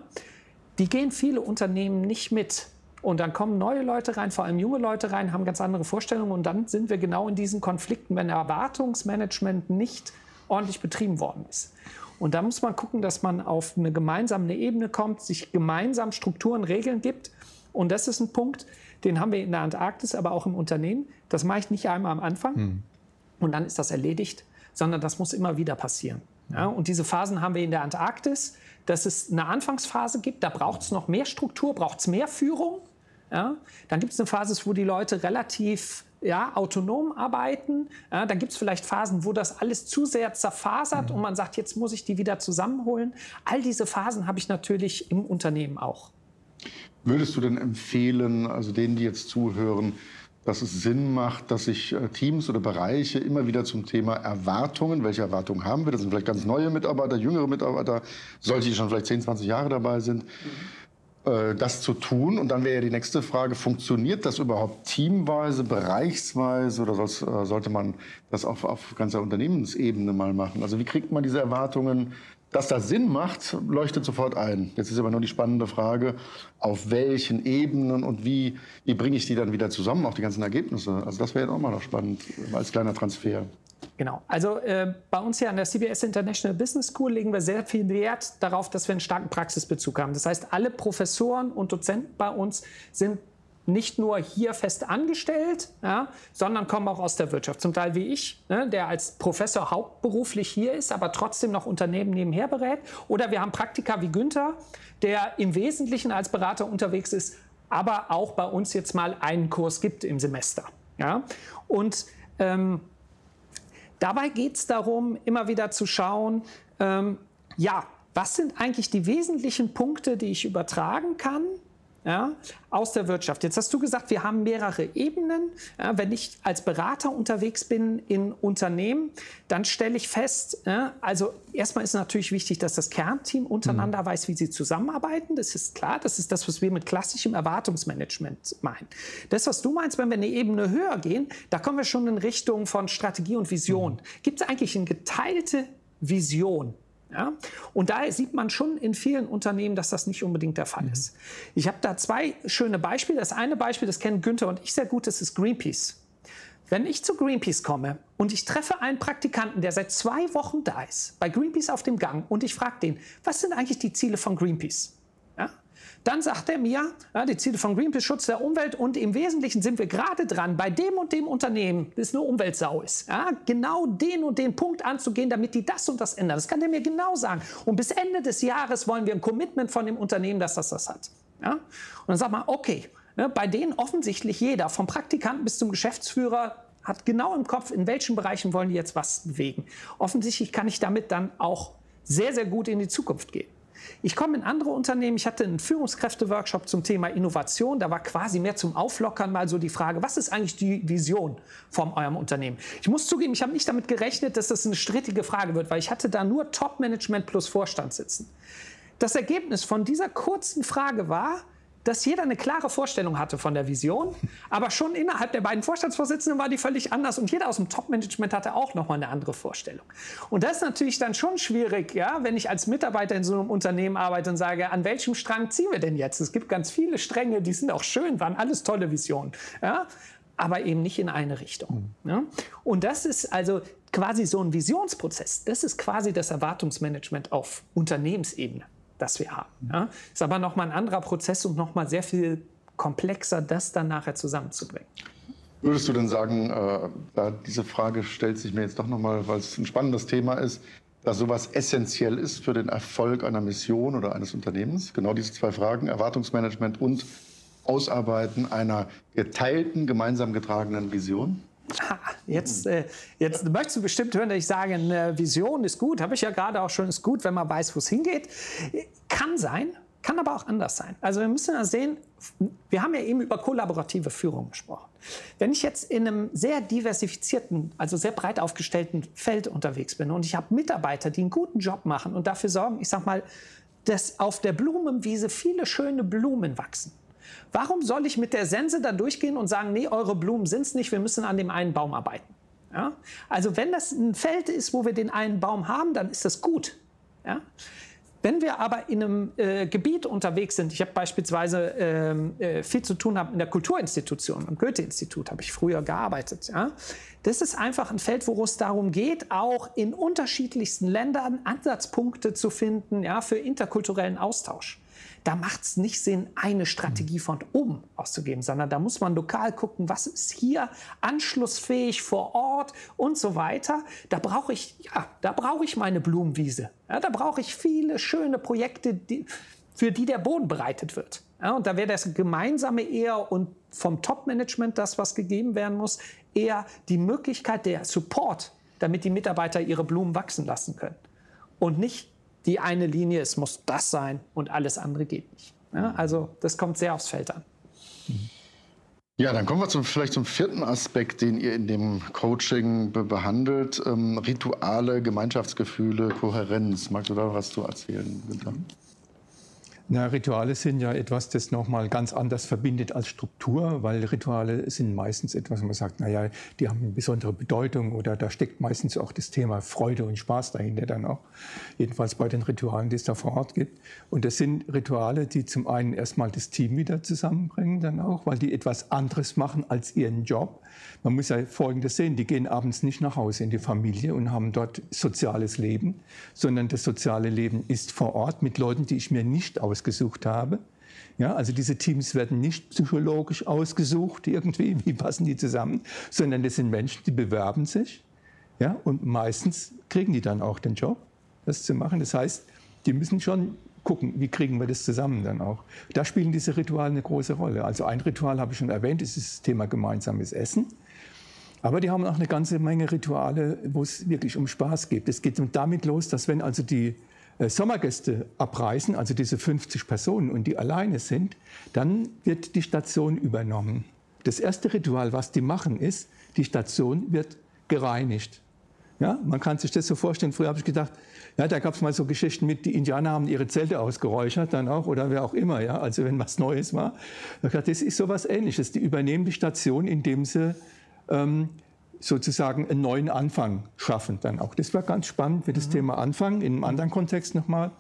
S3: die gehen viele Unternehmen nicht mit. Und dann kommen neue Leute rein, vor allem junge Leute rein, haben ganz andere Vorstellungen. Und dann sind wir genau in diesen Konflikten, wenn Erwartungsmanagement nicht ordentlich betrieben worden ist. Und da muss man gucken, dass man auf eine gemeinsame Ebene kommt, sich gemeinsam Strukturen, Regeln gibt. Und das ist ein Punkt, den haben wir in der Antarktis, aber auch im Unternehmen. Das mache ich nicht einmal am Anfang hm. und dann ist das erledigt, sondern das muss immer wieder passieren. Ja, und diese Phasen haben wir in der Antarktis dass es eine Anfangsphase gibt, da braucht es noch mehr Struktur, braucht es mehr Führung. Ja? Dann gibt es eine Phase, wo die Leute relativ ja, autonom arbeiten. Ja, dann gibt es vielleicht Phasen, wo das alles zu sehr zerfasert mhm. und man sagt, jetzt muss ich die wieder zusammenholen. All diese Phasen habe ich natürlich im Unternehmen auch.
S1: Würdest du denn empfehlen, also denen, die jetzt zuhören, dass es Sinn macht, dass sich äh, Teams oder Bereiche immer wieder zum Thema Erwartungen, welche Erwartungen haben wir, das sind vielleicht ganz neue Mitarbeiter, jüngere Mitarbeiter, solche, die schon vielleicht 10, 20 Jahre dabei sind, mhm. Das zu tun. Und dann wäre ja die nächste Frage, funktioniert das überhaupt teamweise, bereichsweise oder äh, sollte man das auch auf ganzer Unternehmensebene mal machen? Also wie kriegt man diese Erwartungen dass das Sinn macht, leuchtet sofort ein. Jetzt ist aber nur die spannende Frage, auf welchen Ebenen und wie, wie bringe ich die dann wieder zusammen, auch die ganzen Ergebnisse. Also das wäre jetzt auch mal noch spannend als kleiner Transfer.
S3: Genau. Also äh, bei uns hier an der CBS International Business School legen wir sehr viel Wert darauf, dass wir einen starken Praxisbezug haben. Das heißt, alle Professoren und Dozenten bei uns sind nicht nur hier fest angestellt, ja, sondern kommen auch aus der Wirtschaft. Zum Teil wie ich, ne, der als Professor hauptberuflich hier ist, aber trotzdem noch Unternehmen nebenher berät. Oder wir haben Praktiker wie Günther, der im Wesentlichen als Berater unterwegs ist, aber auch bei uns jetzt mal einen Kurs gibt im Semester. Ja. Und ähm, dabei geht es darum, immer wieder zu schauen, ähm, ja, was sind eigentlich die wesentlichen Punkte, die ich übertragen kann ja, aus der Wirtschaft. Jetzt hast du gesagt, wir haben mehrere Ebenen. Ja, wenn ich als Berater unterwegs bin in Unternehmen, dann stelle ich fest, ja, also erstmal ist natürlich wichtig, dass das Kernteam untereinander mhm. weiß, wie sie zusammenarbeiten. Das ist klar, das ist das, was wir mit klassischem Erwartungsmanagement meinen. Das, was du meinst, wenn wir eine Ebene höher gehen, da kommen wir schon in Richtung von Strategie und Vision. Mhm. Gibt es eigentlich eine geteilte Vision? Ja? Und daher sieht man schon in vielen Unternehmen, dass das nicht unbedingt der Fall mhm. ist. Ich habe da zwei schöne Beispiele. Das eine Beispiel, das kennen Günther und ich sehr gut, das ist Greenpeace. Wenn ich zu Greenpeace komme und ich treffe einen Praktikanten, der seit zwei Wochen da ist, bei Greenpeace auf dem Gang, und ich frage den, was sind eigentlich die Ziele von Greenpeace? Dann sagt er mir, ja, die Ziele von Greenpeace, Schutz der Umwelt und im Wesentlichen sind wir gerade dran, bei dem und dem Unternehmen, das eine Umweltsau ist, ja, genau den und den Punkt anzugehen, damit die das und das ändern. Das kann der mir genau sagen. Und bis Ende des Jahres wollen wir ein Commitment von dem Unternehmen, dass das das hat. Ja? Und dann sagt man, okay, ne, bei denen offensichtlich jeder, vom Praktikanten bis zum Geschäftsführer, hat genau im Kopf, in welchen Bereichen wollen die jetzt was bewegen. Offensichtlich kann ich damit dann auch sehr, sehr gut in die Zukunft gehen. Ich komme in andere Unternehmen. Ich hatte einen Führungskräfte-Workshop zum Thema Innovation. Da war quasi mehr zum Auflockern mal so die Frage, was ist eigentlich die Vision von eurem Unternehmen? Ich muss zugeben, ich habe nicht damit gerechnet, dass das eine strittige Frage wird, weil ich hatte da nur Top-Management plus Vorstand sitzen. Das Ergebnis von dieser kurzen Frage war, dass jeder eine klare Vorstellung hatte von der Vision, aber schon innerhalb der beiden Vorstandsvorsitzenden war die völlig anders und jeder aus dem Top-Management hatte auch nochmal eine andere Vorstellung. Und das ist natürlich dann schon schwierig, ja, wenn ich als Mitarbeiter in so einem Unternehmen arbeite und sage, an welchem Strang ziehen wir denn jetzt? Es gibt ganz viele Stränge, die sind auch schön, waren alles tolle Visionen. Ja? aber eben nicht in eine Richtung. Mhm. Ja? Und das ist also quasi so ein Visionsprozess. Das ist quasi das Erwartungsmanagement auf Unternehmensebene das wir haben. Ja? Ist aber nochmal ein anderer Prozess und nochmal sehr viel komplexer, das dann nachher zusammenzubringen.
S1: Würdest du denn sagen, äh, da diese Frage stellt sich mir jetzt doch nochmal, weil es ein spannendes Thema ist, dass sowas essentiell ist für den Erfolg einer Mission oder eines Unternehmens? Genau diese zwei Fragen, Erwartungsmanagement und Ausarbeiten einer geteilten, gemeinsam getragenen Vision?
S3: Jetzt, äh, jetzt möchtest du bestimmt hören, dass ich sage, eine Vision ist gut, habe ich ja gerade auch schon, ist gut, wenn man weiß, wo es hingeht. Kann sein, kann aber auch anders sein. Also wir müssen ja sehen, wir haben ja eben über kollaborative Führung gesprochen. Wenn ich jetzt in einem sehr diversifizierten, also sehr breit aufgestellten Feld unterwegs bin und ich habe Mitarbeiter, die einen guten Job machen und dafür sorgen, ich sag mal, dass auf der Blumenwiese viele schöne Blumen wachsen, Warum soll ich mit der Sense da durchgehen und sagen, nee, eure Blumen sind es nicht, wir müssen an dem einen Baum arbeiten? Ja? Also wenn das ein Feld ist, wo wir den einen Baum haben, dann ist das gut. Ja? Wenn wir aber in einem äh, Gebiet unterwegs sind, ich habe beispielsweise ähm, äh, viel zu tun in der Kulturinstitution, am Goethe-Institut habe ich früher gearbeitet. Ja? Das ist einfach ein Feld, wo es darum geht, auch in unterschiedlichsten Ländern Ansatzpunkte zu finden ja, für interkulturellen Austausch da macht es nicht Sinn, eine Strategie von oben auszugeben, sondern da muss man lokal gucken, was ist hier anschlussfähig vor Ort und so weiter. Da brauche ich, ja, da brauche ich meine Blumenwiese. Ja, da brauche ich viele schöne Projekte, die, für die der Boden bereitet wird. Ja, und da wäre das Gemeinsame eher und vom Top-Management das, was gegeben werden muss, eher die Möglichkeit der Support, damit die Mitarbeiter ihre Blumen wachsen lassen können. Und nicht die eine Linie, es muss das sein und alles andere geht nicht. Ja, also das kommt sehr aufs Feld an.
S1: Ja, dann kommen wir zum, vielleicht zum vierten Aspekt, den ihr in dem Coaching be behandelt. Ähm, Rituale, Gemeinschaftsgefühle, Kohärenz. Magst du da was zu erzählen, Günther?
S2: Na, Rituale sind ja etwas, das nochmal ganz anders verbindet als Struktur, weil Rituale sind meistens etwas, wo man sagt, naja, die haben eine besondere Bedeutung oder da steckt meistens auch das Thema Freude und Spaß dahinter dann auch. Jedenfalls bei den Ritualen, die es da vor Ort gibt. Und das sind Rituale, die zum einen erstmal das Team wieder zusammenbringen dann auch, weil die etwas anderes machen als ihren Job. Man muss ja Folgendes sehen, die gehen abends nicht nach Hause in die Familie und haben dort soziales Leben, sondern das soziale Leben ist vor Ort mit Leuten, die ich mir nicht aus ausgesucht habe. Ja, also diese Teams werden nicht psychologisch ausgesucht, irgendwie, wie passen die zusammen, sondern das sind Menschen, die bewerben sich. Ja, und meistens kriegen die dann auch den Job, das zu machen. Das heißt, die müssen schon gucken, wie kriegen wir das zusammen dann auch. Da spielen diese Rituale eine große Rolle. Also ein Ritual habe ich schon erwähnt, ist das Thema gemeinsames Essen. Aber die haben auch eine ganze Menge Rituale, wo es wirklich um Spaß geht. Es geht damit los, dass wenn also die Sommergäste abreisen, also diese 50 Personen und die alleine sind, dann wird die Station übernommen. Das erste Ritual, was die machen, ist, die Station wird gereinigt. Ja, man kann sich das so vorstellen. Früher habe ich gedacht, ja, da gab es mal so Geschichten mit, die Indianer haben ihre Zelte ausgeräuchert dann auch oder wer auch immer, ja, also wenn was Neues war. Das ist so was Ähnliches. Die übernehmen die Station, indem sie ähm, sozusagen einen neuen Anfang schaffen dann auch. Das war ganz spannend für das mhm. Thema Anfang, in einem anderen Kontext nochmal.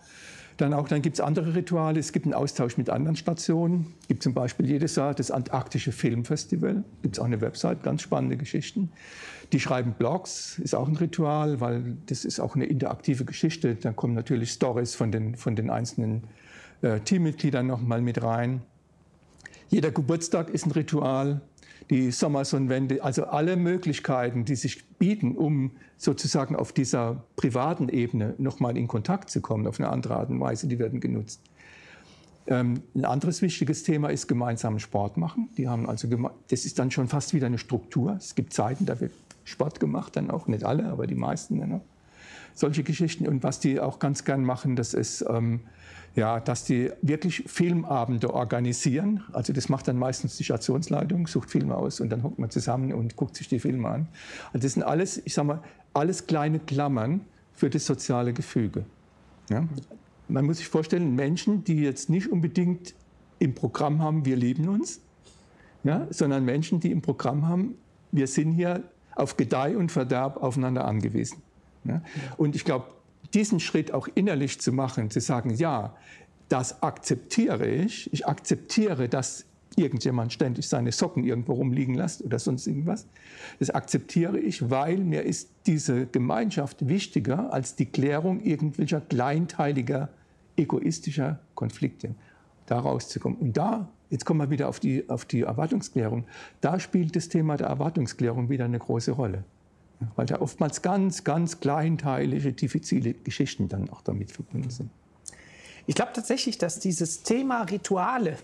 S2: Dann auch, dann gibt es andere Rituale. Es gibt einen Austausch mit anderen Stationen. Es gibt zum Beispiel jedes Jahr das Antarktische Filmfestival. Gibt es auch eine Website, ganz spannende Geschichten. Die schreiben Blogs, ist auch ein Ritual, weil das ist auch eine interaktive Geschichte. Da kommen natürlich Stories von den, von den einzelnen äh, Teammitgliedern noch mal mit rein. Jeder Geburtstag ist ein Ritual die Sommersonnenwende, also alle Möglichkeiten, die sich bieten, um sozusagen auf dieser privaten Ebene nochmal in Kontakt zu kommen, auf eine andere Art und Weise, die werden genutzt. Ähm, ein anderes wichtiges Thema ist gemeinsamen Sport machen. Die haben also das ist dann schon fast wieder eine Struktur. Es gibt Zeiten, da wird Sport gemacht, dann auch nicht alle, aber die meisten dann auch. Solche Geschichten. Und was die auch ganz gern machen, das ist ähm, ja, dass die wirklich Filmabende organisieren. Also das macht dann meistens die Stationsleitung, sucht Filme aus und dann hockt man zusammen und guckt sich die Filme an. Also das sind alles, ich sag mal, alles kleine Klammern für das soziale Gefüge. Ja? Man muss sich vorstellen, Menschen, die jetzt nicht unbedingt im Programm haben, wir lieben uns, ja, sondern Menschen, die im Programm haben, wir sind hier auf Gedeih und Verderb aufeinander angewiesen. Ja? Und ich glaube, diesen Schritt auch innerlich zu machen, zu sagen, ja, das akzeptiere ich, ich akzeptiere, dass irgendjemand ständig seine Socken irgendwo rumliegen lässt oder sonst irgendwas. Das akzeptiere ich, weil mir ist diese Gemeinschaft wichtiger als die Klärung irgendwelcher kleinteiliger, egoistischer Konflikte, da rauszukommen. Und da, jetzt kommen wir wieder auf die, auf die Erwartungsklärung, da spielt das Thema der Erwartungsklärung wieder eine große Rolle weil da oftmals ganz, ganz kleinteilige, diffizile Geschichten dann auch damit verbunden sind.
S3: Ich glaube tatsächlich, dass dieses Thema Rituale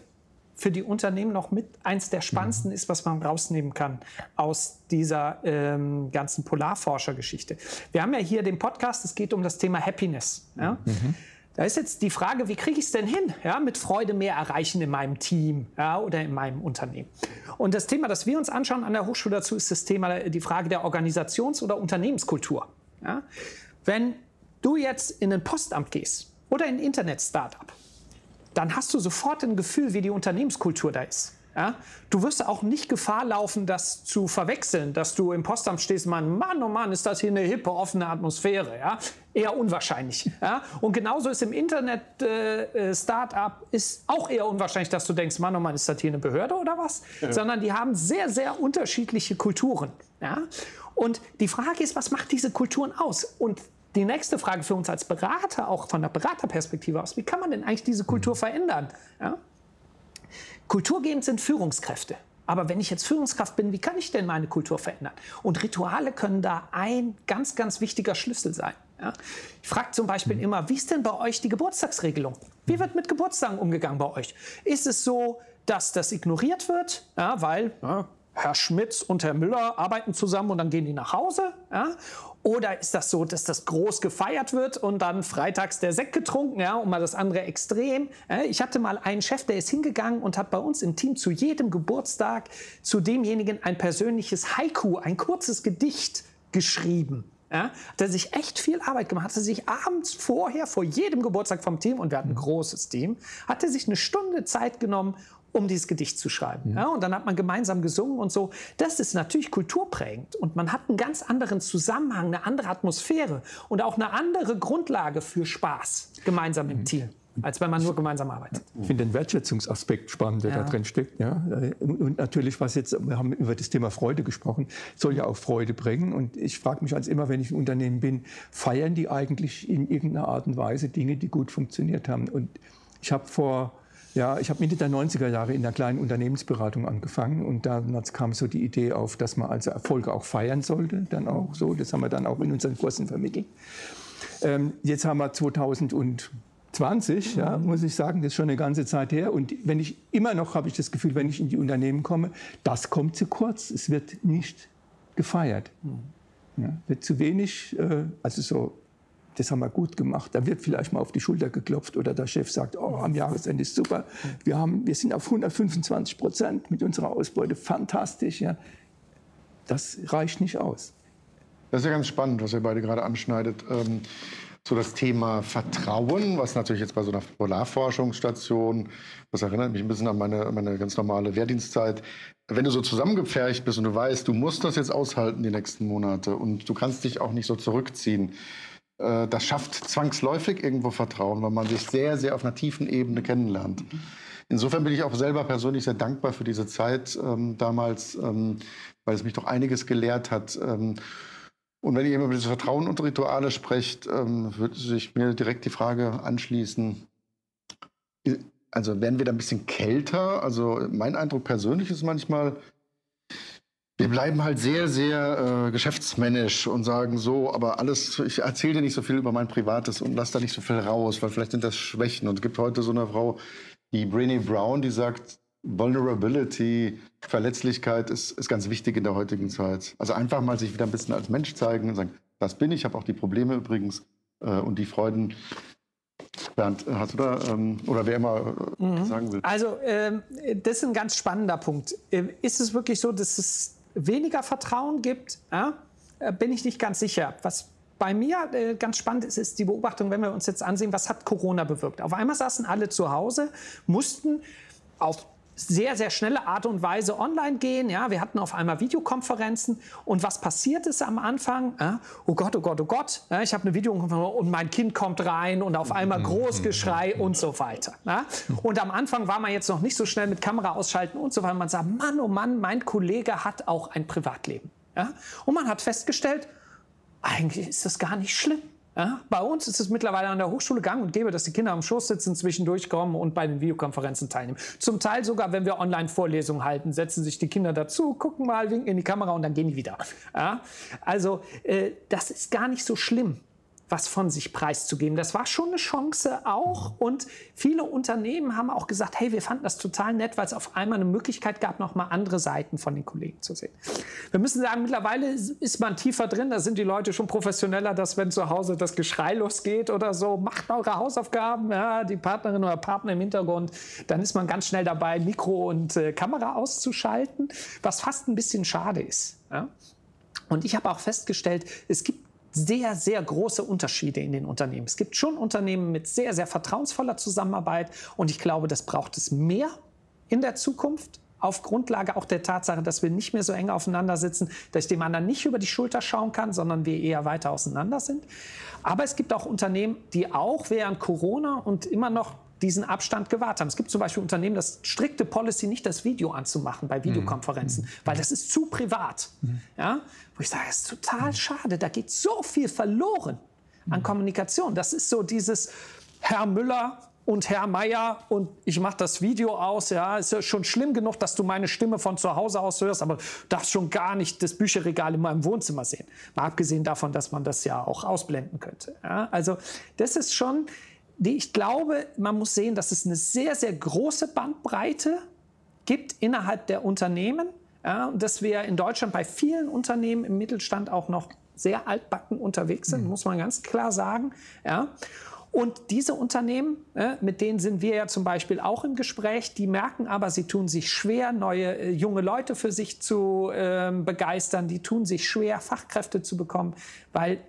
S3: für die Unternehmen noch mit eins der spannendsten mhm. ist, was man rausnehmen kann aus dieser ähm, ganzen Polarforschergeschichte. Wir haben ja hier den Podcast, es geht um das Thema Happiness. Ja? Mhm. Da ist jetzt die Frage, wie kriege ich es denn hin, ja, mit Freude mehr erreichen in meinem Team ja, oder in meinem Unternehmen. Und das Thema, das wir uns anschauen an der Hochschule dazu, ist das Thema, die Frage der Organisations- oder Unternehmenskultur. Ja. Wenn du jetzt in ein Postamt gehst oder in ein Internet-Startup, dann hast du sofort ein Gefühl, wie die Unternehmenskultur da ist. Ja? Du wirst auch nicht Gefahr laufen, das zu verwechseln, dass du im Postamt stehst und meinst, Mann, oh Mann, ist das hier eine hippe, offene Atmosphäre. Ja? Eher unwahrscheinlich. Ja? Und genauso ist im Internet-Startup äh, ist auch eher unwahrscheinlich, dass du denkst, Mann, oh Mann, ist das hier eine Behörde oder was? Ja. Sondern die haben sehr, sehr unterschiedliche Kulturen. Ja? Und die Frage ist, was macht diese Kulturen aus? Und die nächste Frage für uns als Berater, auch von der Beraterperspektive aus, wie kann man denn eigentlich diese Kultur verändern? Ja? Kulturgebend sind Führungskräfte. Aber wenn ich jetzt Führungskraft bin, wie kann ich denn meine Kultur verändern? Und Rituale können da ein ganz, ganz wichtiger Schlüssel sein. Ja? Ich frage zum Beispiel mhm. immer, wie ist denn bei euch die Geburtstagsregelung? Wie wird mit Geburtstagen umgegangen bei euch? Ist es so, dass das ignoriert wird, ja, weil ja, Herr Schmitz und Herr Müller arbeiten zusammen und dann gehen die nach Hause? Ja? Oder ist das so, dass das groß gefeiert wird und dann freitags der Sekt getrunken, ja, und mal das andere Extrem? Ich hatte mal einen Chef, der ist hingegangen und hat bei uns im Team zu jedem Geburtstag zu demjenigen ein persönliches Haiku, ein kurzes Gedicht geschrieben. Ja, hat er sich echt viel Arbeit gemacht, hat er sich abends vorher, vor jedem Geburtstag vom Team, und wir hatten ein großes Team, hat er sich eine Stunde Zeit genommen um dieses Gedicht zu schreiben. Ja. ja. und dann hat man gemeinsam gesungen und so. Das ist natürlich kulturprägend und man hat einen ganz anderen Zusammenhang, eine andere Atmosphäre und auch eine andere Grundlage für Spaß gemeinsam im mhm. Team als wenn man nur gemeinsam arbeitet.
S2: Ich finde den Wertschätzungsaspekt spannend, der ja. da drin steckt. Ja. Und natürlich, was jetzt, wir haben über das Thema Freude gesprochen, soll ja auch Freude bringen. Und ich frage mich als immer, wenn ich im Unternehmen bin, feiern die eigentlich in irgendeiner Art und Weise Dinge, die gut funktioniert haben? Und ich habe vor ja, ich habe Mitte der 90er Jahre in der kleinen Unternehmensberatung angefangen und da kam so die Idee auf, dass man also Erfolge auch feiern sollte, dann auch so. Das haben wir dann auch in unseren Kursen vermittelt. Ähm, jetzt haben wir 2020, ja, muss ich sagen, das ist schon eine ganze Zeit her. Und wenn ich immer noch habe ich das Gefühl, wenn ich in die Unternehmen komme, das kommt zu kurz. Es wird nicht gefeiert. Ja, wird zu wenig, äh, also so das haben wir gut gemacht. Da wird vielleicht mal auf die Schulter geklopft oder der Chef sagt, oh, am Jahresende ist super. Wir, haben, wir sind auf 125 Prozent mit unserer Ausbeute, fantastisch. Ja. Das reicht nicht aus.
S1: Das ist ja ganz spannend, was ihr beide gerade anschneidet. Ähm, so das Thema Vertrauen, was natürlich jetzt bei so einer Polarforschungsstation, das erinnert mich ein bisschen an meine, meine ganz normale Wehrdienstzeit, wenn du so zusammengepfercht bist und du weißt, du musst das jetzt aushalten die nächsten Monate und du kannst dich auch nicht so zurückziehen, das schafft zwangsläufig irgendwo Vertrauen, weil man sich sehr, sehr auf einer tiefen Ebene kennenlernt. Insofern bin ich auch selber persönlich sehr dankbar für diese Zeit ähm, damals, ähm, weil es mich doch einiges gelehrt hat. Ähm, und wenn ihr immer über diese Vertrauen und Rituale sprecht, ähm, würde sich mir direkt die Frage anschließen, also werden wir da ein bisschen kälter? Also mein Eindruck persönlich ist manchmal, wir bleiben halt sehr, sehr äh, geschäftsmännisch und sagen so, aber alles, ich erzähle dir nicht so viel über mein Privates und lass da nicht so viel raus, weil vielleicht sind das Schwächen. Und es gibt heute so eine Frau, die Brené Brown, die sagt, Vulnerability, Verletzlichkeit ist, ist ganz wichtig in der heutigen Zeit. Also einfach mal sich wieder ein bisschen als Mensch zeigen und sagen, das bin ich, ich habe auch die Probleme übrigens äh, und die Freuden. Bernd, hast du da, ähm, oder wer immer äh, mhm. sagen will?
S3: Also, ähm, das ist ein ganz spannender Punkt. Ähm, ist es wirklich so, dass es weniger Vertrauen gibt? Äh, bin ich nicht ganz sicher. Was bei mir äh, ganz spannend ist, ist die Beobachtung, wenn wir uns jetzt ansehen, was hat Corona bewirkt. Auf einmal saßen alle zu Hause, mussten auf sehr, sehr schnelle Art und Weise online gehen. Ja, wir hatten auf einmal Videokonferenzen. Und was passiert ist am Anfang? Ja, oh Gott, oh Gott, oh Gott. Ja, ich habe eine Videokonferenz und mein Kind kommt rein und auf einmal Großgeschrei und so weiter. Ja. Und am Anfang war man jetzt noch nicht so schnell mit Kamera ausschalten und so weiter. Man sagt, Mann, oh Mann, mein Kollege hat auch ein Privatleben. Ja. Und man hat festgestellt, eigentlich ist das gar nicht schlimm. Ja, bei uns ist es mittlerweile an der Hochschule gang und gäbe, dass die Kinder am Schoß sitzen, zwischendurch kommen und bei den Videokonferenzen teilnehmen. Zum Teil sogar, wenn wir Online-Vorlesungen halten, setzen sich die Kinder dazu, gucken mal, winken in die Kamera und dann gehen die wieder. Ja, also äh, das ist gar nicht so schlimm was von sich preiszugeben. Das war schon eine Chance auch. Und viele Unternehmen haben auch gesagt, hey, wir fanden das total nett, weil es auf einmal eine Möglichkeit gab, nochmal andere Seiten von den Kollegen zu sehen. Wir müssen sagen, mittlerweile ist man tiefer drin. Da sind die Leute schon professioneller, dass wenn zu Hause das Geschrei losgeht oder so, macht eure Hausaufgaben, ja, die Partnerin oder Partner im Hintergrund, dann ist man ganz schnell dabei, Mikro und äh, Kamera auszuschalten, was fast ein bisschen schade ist. Ja? Und ich habe auch festgestellt, es gibt sehr, sehr große Unterschiede in den Unternehmen. Es gibt schon Unternehmen mit sehr, sehr vertrauensvoller Zusammenarbeit und ich glaube, das braucht es mehr in der Zukunft auf Grundlage auch der Tatsache, dass wir nicht mehr so eng aufeinander sitzen, dass ich dem anderen nicht über die Schulter schauen kann, sondern wir eher weiter auseinander sind. Aber es gibt auch Unternehmen, die auch während Corona und immer noch diesen Abstand gewahrt haben. Es gibt zum Beispiel Unternehmen, das strikte Policy, nicht das Video anzumachen bei Videokonferenzen, mhm. weil das ist zu privat. Mhm. Ja? Wo ich sage, das ist total mhm. schade, da geht so viel verloren an mhm. Kommunikation. Das ist so dieses Herr Müller und Herr Meier und ich mache das Video aus. Ja, ist ja schon schlimm genug, dass du meine Stimme von zu Hause aus hörst, aber du darfst schon gar nicht das Bücherregal in meinem Wohnzimmer sehen. Mal abgesehen davon, dass man das ja auch ausblenden könnte. Ja, also das ist schon ich glaube, man muss sehen, dass es eine sehr, sehr große Bandbreite gibt innerhalb der Unternehmen. Ja, und dass wir in Deutschland bei vielen Unternehmen im Mittelstand auch noch sehr altbacken unterwegs sind, mhm. muss man ganz klar sagen. Ja. Und diese Unternehmen, mit denen sind wir ja zum Beispiel auch im Gespräch, die merken aber, sie tun sich schwer, neue äh, junge Leute für sich zu äh, begeistern, die tun sich schwer, Fachkräfte zu bekommen, weil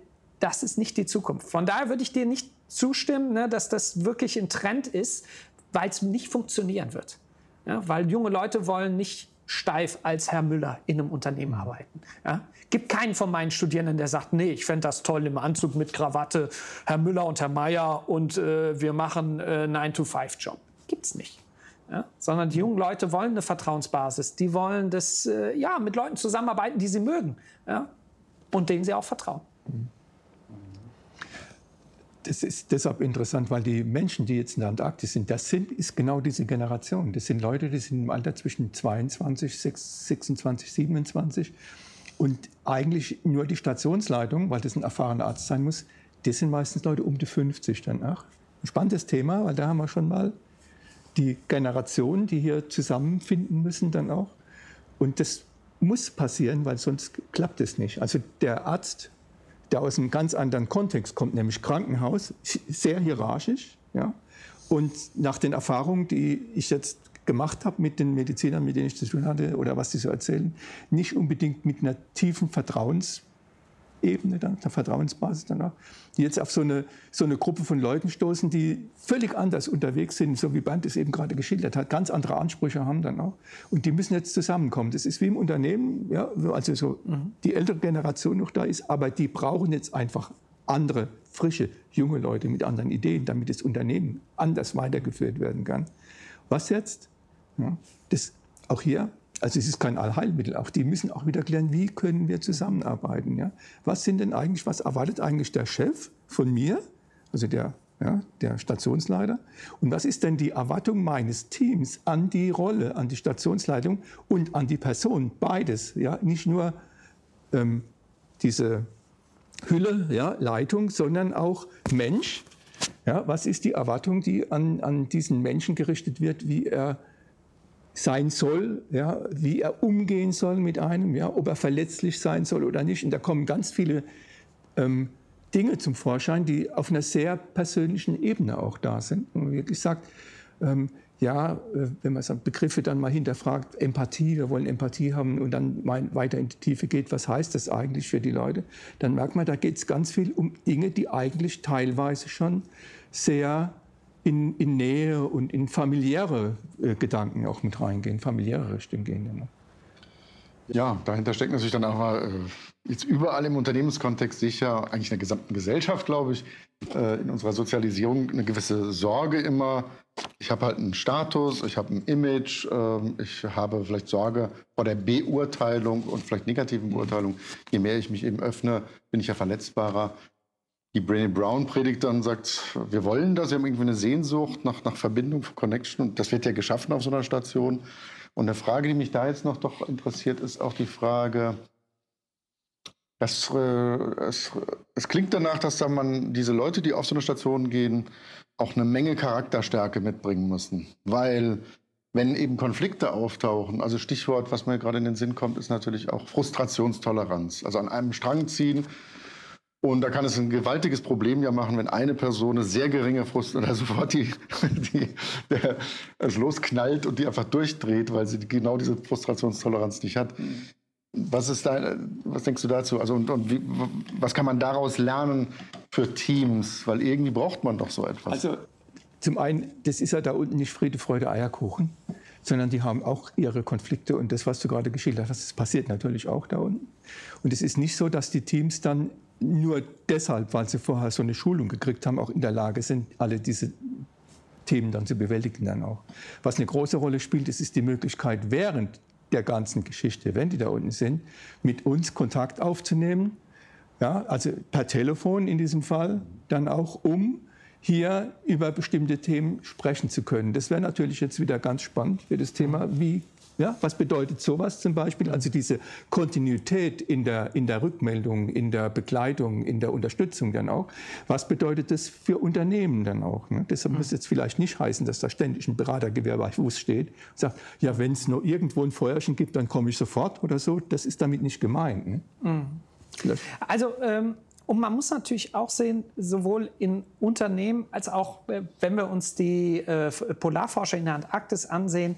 S3: das ist nicht die Zukunft. Von daher würde ich dir nicht zustimmen, ne, dass das wirklich ein Trend ist, weil es nicht funktionieren wird. Ja, weil junge Leute wollen nicht steif als Herr Müller in einem Unternehmen arbeiten. Ja? Gibt keinen von meinen Studierenden, der sagt, nee, ich fände das toll im Anzug mit Krawatte, Herr Müller und Herr Meier und äh, wir machen äh, 9-to-5-Job. Gibt's nicht. Ja? Sondern die jungen Leute wollen eine Vertrauensbasis. Die wollen das, äh, ja, mit Leuten zusammenarbeiten, die sie mögen. Ja? Und denen sie auch vertrauen. Mhm.
S2: Das ist deshalb interessant, weil die Menschen, die jetzt in der Antarktis sind, das sind, ist genau diese Generation. Das sind Leute, die sind im Alter zwischen 22, 26, 27. Und eigentlich nur die Stationsleitung, weil das ein erfahrener Arzt sein muss, das sind meistens Leute um die 50 danach. Ein spannendes Thema, weil da haben wir schon mal die Generationen, die hier zusammenfinden müssen dann auch. Und das muss passieren, weil sonst klappt es nicht. Also der Arzt der aus einem ganz anderen Kontext kommt, nämlich Krankenhaus, sehr hierarchisch. Ja? Und nach den Erfahrungen, die ich jetzt gemacht habe mit den Medizinern, mit denen ich zu tun hatte oder was sie so erzählen, nicht unbedingt mit einer tiefen Vertrauensbasis Ebene, dann der Vertrauensbasis dann auch, die jetzt auf so eine, so eine Gruppe von Leuten stoßen, die völlig anders unterwegs sind, so wie Bernd es eben gerade geschildert hat, ganz andere Ansprüche haben dann auch. Und die müssen jetzt zusammenkommen. Das ist wie im Unternehmen, ja, also so mhm. die ältere Generation noch da ist, aber die brauchen jetzt einfach andere, frische, junge Leute mit anderen Ideen, damit das Unternehmen anders weitergeführt werden kann. Was jetzt? Ja, das, auch hier also es ist kein Allheilmittel. Auch die müssen auch wieder klären, wie können wir zusammenarbeiten. Ja? Was sind denn eigentlich, was erwartet eigentlich der Chef von mir, also der, ja, der Stationsleiter? Und was ist denn die Erwartung meines Teams an die Rolle, an die Stationsleitung und an die Person? Beides. Ja? Nicht nur ähm, diese Hülle, ja, Leitung, sondern auch Mensch. Ja? Was ist die Erwartung, die an, an diesen Menschen gerichtet wird, wie er sein soll, ja, wie er umgehen soll mit einem, ja, ob er verletzlich sein soll oder nicht. Und da kommen ganz viele ähm, Dinge zum Vorschein, die auf einer sehr persönlichen Ebene auch da sind. Und wirklich sagt, ähm, ja, äh, wenn man Begriffe dann mal hinterfragt, Empathie, wir wollen Empathie haben und dann weiter in die Tiefe geht, was heißt das eigentlich für die Leute, dann merkt man, da geht es ganz viel um Dinge, die eigentlich teilweise schon sehr in, in Nähe und in familiäre äh, Gedanken auch mit reingehen, familiäre Richtung gehen. Immer.
S1: Ja, dahinter steckt natürlich dann auch mal, äh, jetzt überall im Unternehmenskontext sicher, eigentlich in der gesamten Gesellschaft, glaube ich, äh, in unserer Sozialisierung eine gewisse Sorge immer. Ich habe halt einen Status, ich habe ein Image, äh, ich habe vielleicht Sorge vor der Beurteilung und vielleicht negativen Beurteilung. Je mehr ich mich eben öffne, bin ich ja verletzbarer die Brené Brown predigt dann, sagt, wir wollen das, wir haben irgendwie eine Sehnsucht nach, nach Verbindung, Connection und das wird ja geschaffen auf so einer Station. Und eine Frage, die mich da jetzt noch doch interessiert, ist auch die Frage, das, äh, es, es klingt danach, dass da man diese Leute, die auf so eine Station gehen, auch eine Menge Charakterstärke mitbringen müssen. Weil wenn eben Konflikte auftauchen, also Stichwort, was mir gerade in den Sinn kommt, ist natürlich auch Frustrationstoleranz. Also an einem Strang ziehen, und da kann es ein gewaltiges Problem ja machen, wenn eine Person eine sehr geringe Frust oder sofort die, die der, es losknallt und die einfach durchdreht, weil sie genau diese Frustrationstoleranz nicht hat. Was ist da, was denkst du dazu? Also und, und wie, was kann man daraus lernen für Teams? Weil irgendwie braucht man doch so etwas.
S2: Also zum einen, das ist ja da unten nicht Friede, Freude, Eierkuchen, sondern die haben auch ihre Konflikte und das, was du gerade geschildert hast, das passiert natürlich auch da unten. Und es ist nicht so, dass die Teams dann nur deshalb, weil sie vorher so eine Schulung gekriegt haben, auch in der Lage sind, alle diese Themen dann zu bewältigen dann auch. Was eine große Rolle spielt, ist, ist die Möglichkeit, während der ganzen Geschichte, wenn die da unten sind, mit uns Kontakt aufzunehmen. Ja, also per Telefon in diesem Fall, dann auch um hier über bestimmte Themen sprechen zu können. Das wäre natürlich jetzt wieder ganz spannend für das Thema, wie ja, was bedeutet sowas zum Beispiel? Also diese Kontinuität in der, in der Rückmeldung, in der Begleitung, in der Unterstützung dann auch. Was bedeutet das für Unternehmen dann auch? Ne? Deshalb mhm. muss jetzt vielleicht nicht heißen, dass da ständig ein Beratergewehr bei Fuß steht und sagt, ja, wenn es nur irgendwo ein Feuerchen gibt, dann komme ich sofort oder so. Das ist damit nicht gemeint. Ne? Mhm.
S3: Also ähm und man muss natürlich auch sehen, sowohl in Unternehmen als auch, äh, wenn wir uns die äh, Polarforscher in der Antarktis ansehen,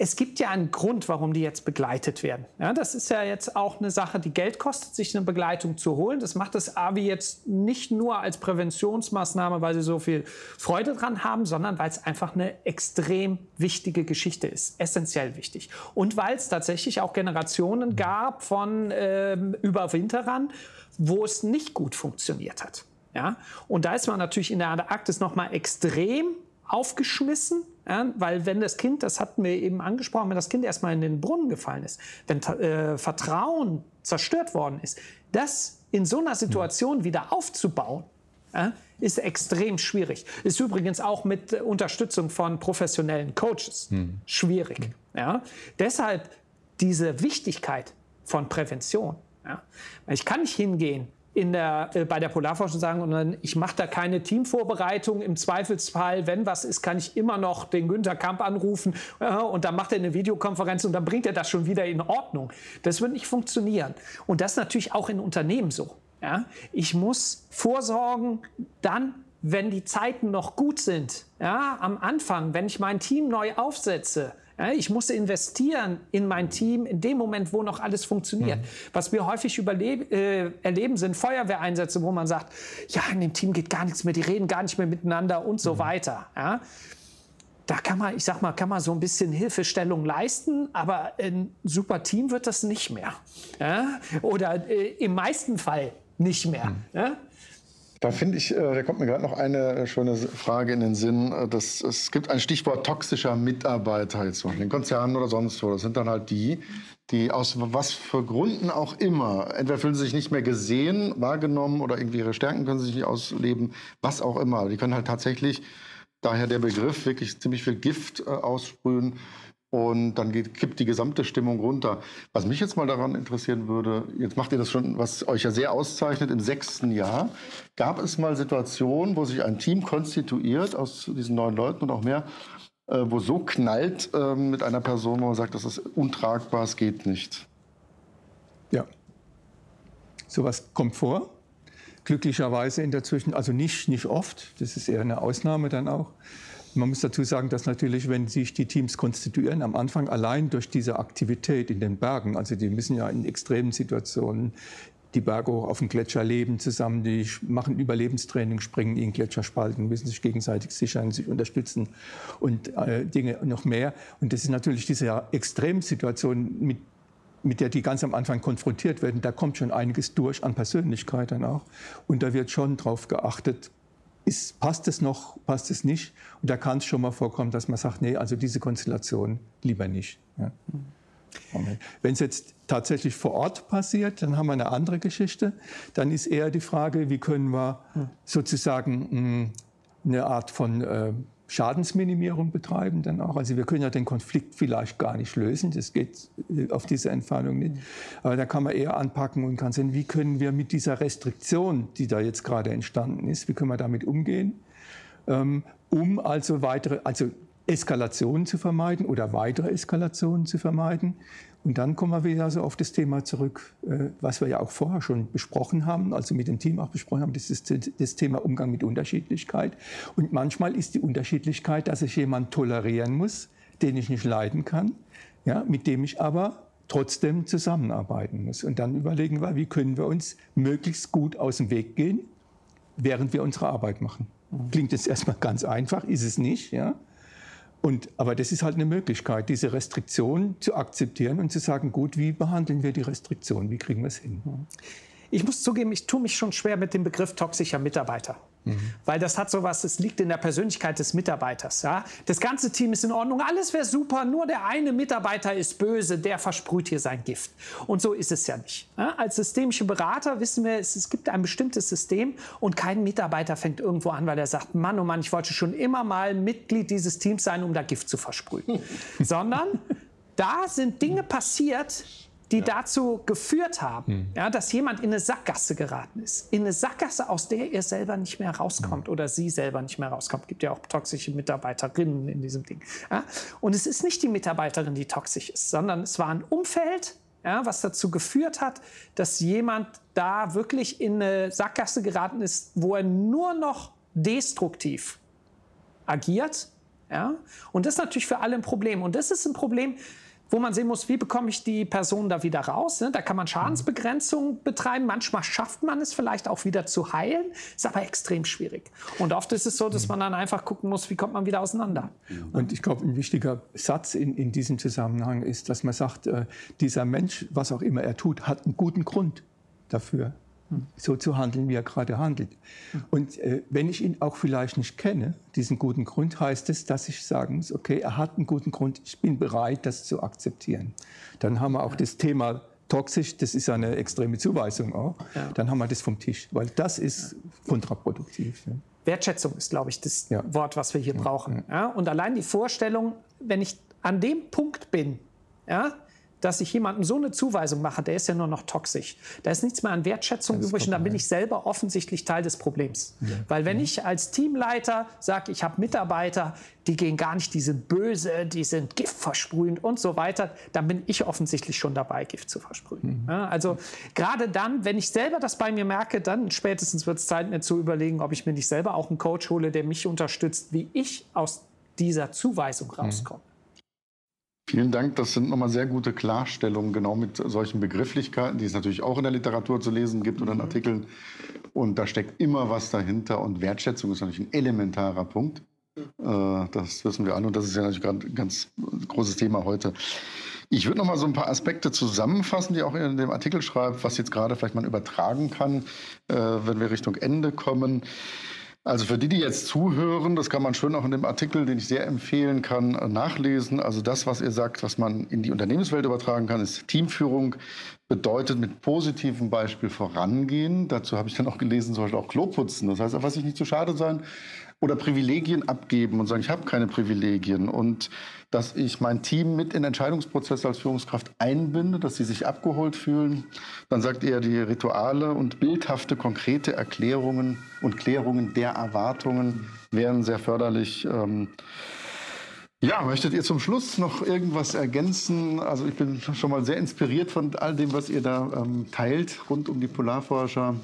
S3: es gibt ja einen Grund, warum die jetzt begleitet werden. Ja, das ist ja jetzt auch eine Sache, die Geld kostet, sich eine Begleitung zu holen. Das macht das AVI jetzt nicht nur als Präventionsmaßnahme, weil sie so viel Freude dran haben, sondern weil es einfach eine extrem wichtige Geschichte ist, essentiell wichtig. Und weil es tatsächlich auch Generationen gab von ähm, Überwinterern, wo es nicht gut funktioniert hat. Ja? Und da ist man natürlich in der Antarktis noch mal extrem aufgeschmissen, ja, weil wenn das Kind, das hatten wir eben angesprochen, wenn das Kind erstmal in den Brunnen gefallen ist, wenn äh, Vertrauen zerstört worden ist, das in so einer Situation wieder aufzubauen, ja, ist extrem schwierig. Ist übrigens auch mit Unterstützung von professionellen Coaches hm. schwierig. Ja. Deshalb diese Wichtigkeit von Prävention. Ich kann nicht hingehen in der, äh, bei der Polarforschung sagen, dann, ich mache da keine Teamvorbereitung. Im Zweifelsfall, wenn was ist, kann ich immer noch den Günter Kamp anrufen äh, und dann macht er eine Videokonferenz und dann bringt er das schon wieder in Ordnung. Das wird nicht funktionieren. Und das ist natürlich auch in Unternehmen so. Ja? Ich muss vorsorgen, dann wenn die Zeiten noch gut sind, ja, am Anfang, wenn ich mein Team neu aufsetze, ich muss investieren in mein Team in dem Moment, wo noch alles funktioniert. Mhm. Was wir häufig äh, erleben, sind Feuerwehreinsätze, wo man sagt, ja, in dem Team geht gar nichts mehr, die reden gar nicht mehr miteinander und so mhm. weiter. Ja? Da kann man, ich sag mal, kann man so ein bisschen Hilfestellung leisten, aber ein super Team wird das nicht mehr. Ja? Oder äh, im meisten Fall nicht mehr. Mhm. Ja?
S1: Da finde ich, äh, da kommt mir gerade noch eine schöne Frage in den Sinn. Äh, dass, es gibt ein Stichwort toxischer Mitarbeiter jetzt in den Konzernen oder sonst wo. Das sind dann halt die, die aus was für Gründen auch immer, entweder fühlen sie sich nicht mehr gesehen, wahrgenommen oder irgendwie ihre Stärken können sie sich nicht ausleben, was auch immer. Die können halt tatsächlich, daher der Begriff, wirklich ziemlich viel Gift äh, aussprühen und dann geht, kippt die gesamte Stimmung runter. Was mich jetzt mal daran interessieren würde, jetzt macht ihr das schon, was euch ja sehr auszeichnet, im sechsten Jahr. Gab es mal Situationen, wo sich ein Team konstituiert aus diesen neun Leuten und auch mehr, äh, wo so knallt äh, mit einer Person, wo man sagt, das ist untragbar, es geht nicht?
S2: Ja. Sowas kommt vor. Glücklicherweise in der Zwischen, also nicht, nicht oft, das ist eher eine Ausnahme dann auch. Man muss dazu sagen, dass natürlich, wenn sich die Teams konstituieren, am Anfang allein durch diese Aktivität in den Bergen, also die müssen ja in extremen Situationen die Berge hoch auf dem Gletscher leben zusammen, die machen Überlebenstraining, springen in Gletscherspalten, müssen sich gegenseitig sichern, sich unterstützen und äh, Dinge noch mehr. Und das ist natürlich diese Extremsituation, mit, mit der die ganz am Anfang konfrontiert werden. Da kommt schon einiges durch an Persönlichkeit dann auch. Und da wird schon darauf geachtet, ist, passt es noch, passt es nicht? Und da kann es schon mal vorkommen, dass man sagt, nee, also diese Konstellation lieber nicht. Ja. Wenn es jetzt tatsächlich vor Ort passiert, dann haben wir eine andere Geschichte. Dann ist eher die Frage, wie können wir sozusagen mh, eine Art von äh, Schadensminimierung betreiben dann auch. Also wir können ja den Konflikt vielleicht gar nicht lösen, das geht äh, auf diese Entfernung nicht. Aber da kann man eher anpacken und kann sehen, wie können wir mit dieser Restriktion, die da jetzt gerade entstanden ist, wie können wir damit umgehen, ähm, um also weitere, also Eskalationen zu vermeiden oder weitere Eskalationen zu vermeiden. Und dann kommen wir wieder so auf das Thema zurück, äh, was wir ja auch vorher schon besprochen haben, also mit dem Team auch besprochen haben, das ist das Thema Umgang mit Unterschiedlichkeit. Und manchmal ist die Unterschiedlichkeit, dass ich jemanden tolerieren muss, den ich nicht leiden kann, ja, mit dem ich aber trotzdem zusammenarbeiten muss. Und dann überlegen wir, wie können wir uns möglichst gut aus dem Weg gehen, während wir unsere Arbeit machen. Klingt jetzt erstmal ganz einfach, ist es nicht, ja. Und, aber das ist halt eine Möglichkeit, diese Restriktion zu akzeptieren und zu sagen, gut, wie behandeln wir die Restriktion, wie kriegen wir es hin?
S3: Ich muss zugeben, ich tue mich schon schwer mit dem Begriff toxischer Mitarbeiter. Mhm. Weil das hat sowas, es liegt in der Persönlichkeit des Mitarbeiters. Ja? Das ganze Team ist in Ordnung, alles wäre super, nur der eine Mitarbeiter ist böse, der versprüht hier sein Gift. Und so ist es ja nicht. Ja? Als systemische Berater wissen wir, es, es, gibt ein bestimmtes System und kein Mitarbeiter fängt irgendwo an, weil er sagt, Mann, oh Mann, ich wollte schon immer mal Mitglied dieses Teams sein, um da Gift zu versprühen. Sondern da sind Dinge passiert, die ja. dazu geführt haben, hm. ja, dass jemand in eine Sackgasse geraten ist. In eine Sackgasse, aus der er selber nicht mehr rauskommt hm. oder sie selber nicht mehr rauskommt. Es gibt ja auch toxische Mitarbeiterinnen in diesem Ding. Ja. Und es ist nicht die Mitarbeiterin, die toxisch ist, sondern es war ein Umfeld, ja, was dazu geführt hat, dass jemand da wirklich in eine Sackgasse geraten ist, wo er nur noch destruktiv agiert. Ja? Und das ist natürlich für alle ein Problem. Und das ist ein Problem, wo man sehen muss, wie bekomme ich die Person da wieder raus. Ne? Da kann man Schadensbegrenzung betreiben. Manchmal schafft man es vielleicht auch wieder zu heilen, ist aber extrem schwierig. Und oft ist es so, dass man dann einfach gucken muss, wie kommt man wieder auseinander.
S2: Und ich glaube, ein wichtiger Satz in, in diesem Zusammenhang ist, dass man sagt, äh, dieser Mensch, was auch immer er tut, hat einen guten Grund dafür so zu handeln, wie er gerade handelt. Und äh, wenn ich ihn auch vielleicht nicht kenne, diesen guten Grund, heißt es, dass ich sagen muss, okay, er hat einen guten Grund, ich bin bereit, das zu akzeptieren. Dann haben wir auch das Thema toxisch, das ist eine extreme Zuweisung auch, ja. dann haben wir das vom Tisch, weil das ist kontraproduktiv. Ja.
S3: Wertschätzung ist, glaube ich, das ja. Wort, was wir hier brauchen. Und allein die Vorstellung, wenn ich an dem Punkt bin, ja, dass ich jemandem so eine Zuweisung mache, der ist ja nur noch toxisch. Da ist nichts mehr an Wertschätzung übrig und dann bin ich selber offensichtlich Teil des Problems. Ja. Weil wenn ich als Teamleiter sage, ich habe Mitarbeiter, die gehen gar nicht, die sind böse, die sind Gift versprühend und so weiter, dann bin ich offensichtlich schon dabei, Gift zu versprühen. Mhm. Ja, also gerade dann, wenn ich selber das bei mir merke, dann spätestens wird es Zeit, mir zu überlegen, ob ich mir nicht selber auch einen Coach hole, der mich unterstützt, wie ich aus dieser Zuweisung rauskomme.
S1: Vielen Dank. Das sind nochmal sehr gute Klarstellungen, genau mit solchen Begrifflichkeiten, die es natürlich auch in der Literatur zu lesen gibt oder in mhm. Artikeln. Und da steckt immer was dahinter. Und Wertschätzung ist natürlich ein elementarer Punkt. Äh, das wissen wir alle. Und das ist ja natürlich gerade ein ganz großes Thema heute. Ich würde noch mal so ein paar Aspekte zusammenfassen, die auch in dem Artikel schreibt, was jetzt gerade vielleicht man übertragen kann, äh, wenn wir Richtung Ende kommen. Also für die, die jetzt zuhören, das kann man schön auch in dem Artikel, den ich sehr empfehlen kann, nachlesen. Also das, was ihr sagt, was man in die Unternehmenswelt übertragen kann, ist Teamführung bedeutet mit positivem Beispiel vorangehen. Dazu habe ich dann auch gelesen, zum Beispiel auch Klo putzen. Das heißt, was sich nicht zu schade sein oder Privilegien abgeben und sagen, ich habe keine Privilegien und dass ich mein Team mit in Entscheidungsprozesse als Führungskraft einbinde, dass sie sich abgeholt fühlen. Dann sagt er, die Rituale und bildhafte, konkrete Erklärungen und Klärungen der Erwartungen wären sehr förderlich. Ähm, ja, möchtet ihr zum Schluss noch irgendwas ergänzen? Also ich bin schon mal sehr inspiriert von all dem, was ihr da ähm, teilt rund um die Polarforscher.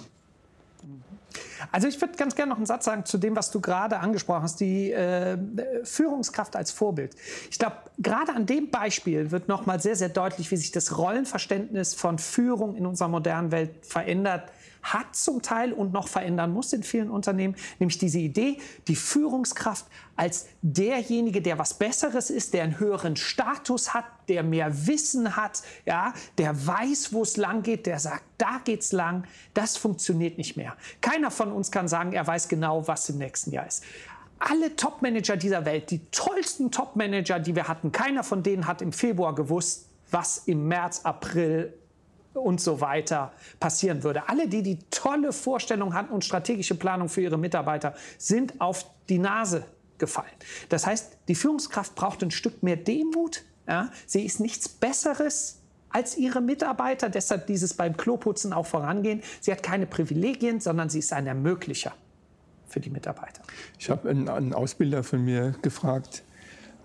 S3: Also ich würde ganz gerne noch einen Satz sagen zu dem, was du gerade angesprochen hast, die äh, Führungskraft als Vorbild. Ich glaube, gerade an dem Beispiel wird noch mal sehr, sehr deutlich, wie sich das Rollenverständnis von Führung in unserer modernen Welt verändert hat zum Teil und noch verändern muss in vielen Unternehmen, nämlich diese Idee, die Führungskraft als derjenige, der was Besseres ist, der einen höheren Status hat, der mehr Wissen hat, ja, der weiß, wo es lang geht, der sagt, da geht's lang. Das funktioniert nicht mehr. Keiner von uns kann sagen, er weiß genau, was im nächsten Jahr ist alle Top-Manager dieser Welt, die tollsten Top-Manager, die wir hatten, keiner von denen hat im Februar gewusst, was im März, April und so weiter passieren würde. Alle, die die tolle Vorstellung hatten und strategische Planung für ihre Mitarbeiter, sind auf die Nase gefallen. Das heißt, die Führungskraft braucht ein Stück mehr Demut. Ja? Sie ist nichts Besseres als ihre Mitarbeiter, deshalb dieses beim Kloputzen auch vorangehen. Sie hat keine Privilegien, sondern sie ist ein Ermöglicher für die Mitarbeiter.
S2: Ich habe einen, einen Ausbilder von mir gefragt,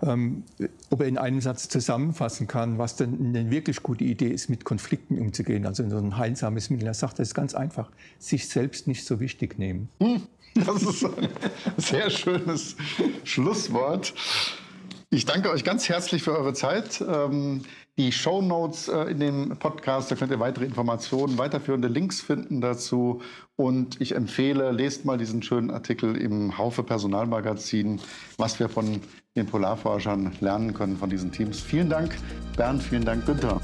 S2: ähm, ob er in einem Satz zusammenfassen kann, was denn eine wirklich gute Idee ist, mit Konflikten umzugehen, also so ein heilsames Mittel. Er sagt, das ist ganz einfach, sich selbst nicht so wichtig nehmen. Hm,
S1: das ist ein sehr schönes Schlusswort. Ich danke euch ganz herzlich für eure Zeit. Die Show Notes äh, in dem Podcast, da könnt ihr weitere Informationen, weiterführende Links finden dazu. Und ich empfehle, lest mal diesen schönen Artikel im Haufe Personalmagazin, was wir von den Polarforschern lernen können, von diesen Teams. Vielen Dank, Bernd, vielen Dank, Günther.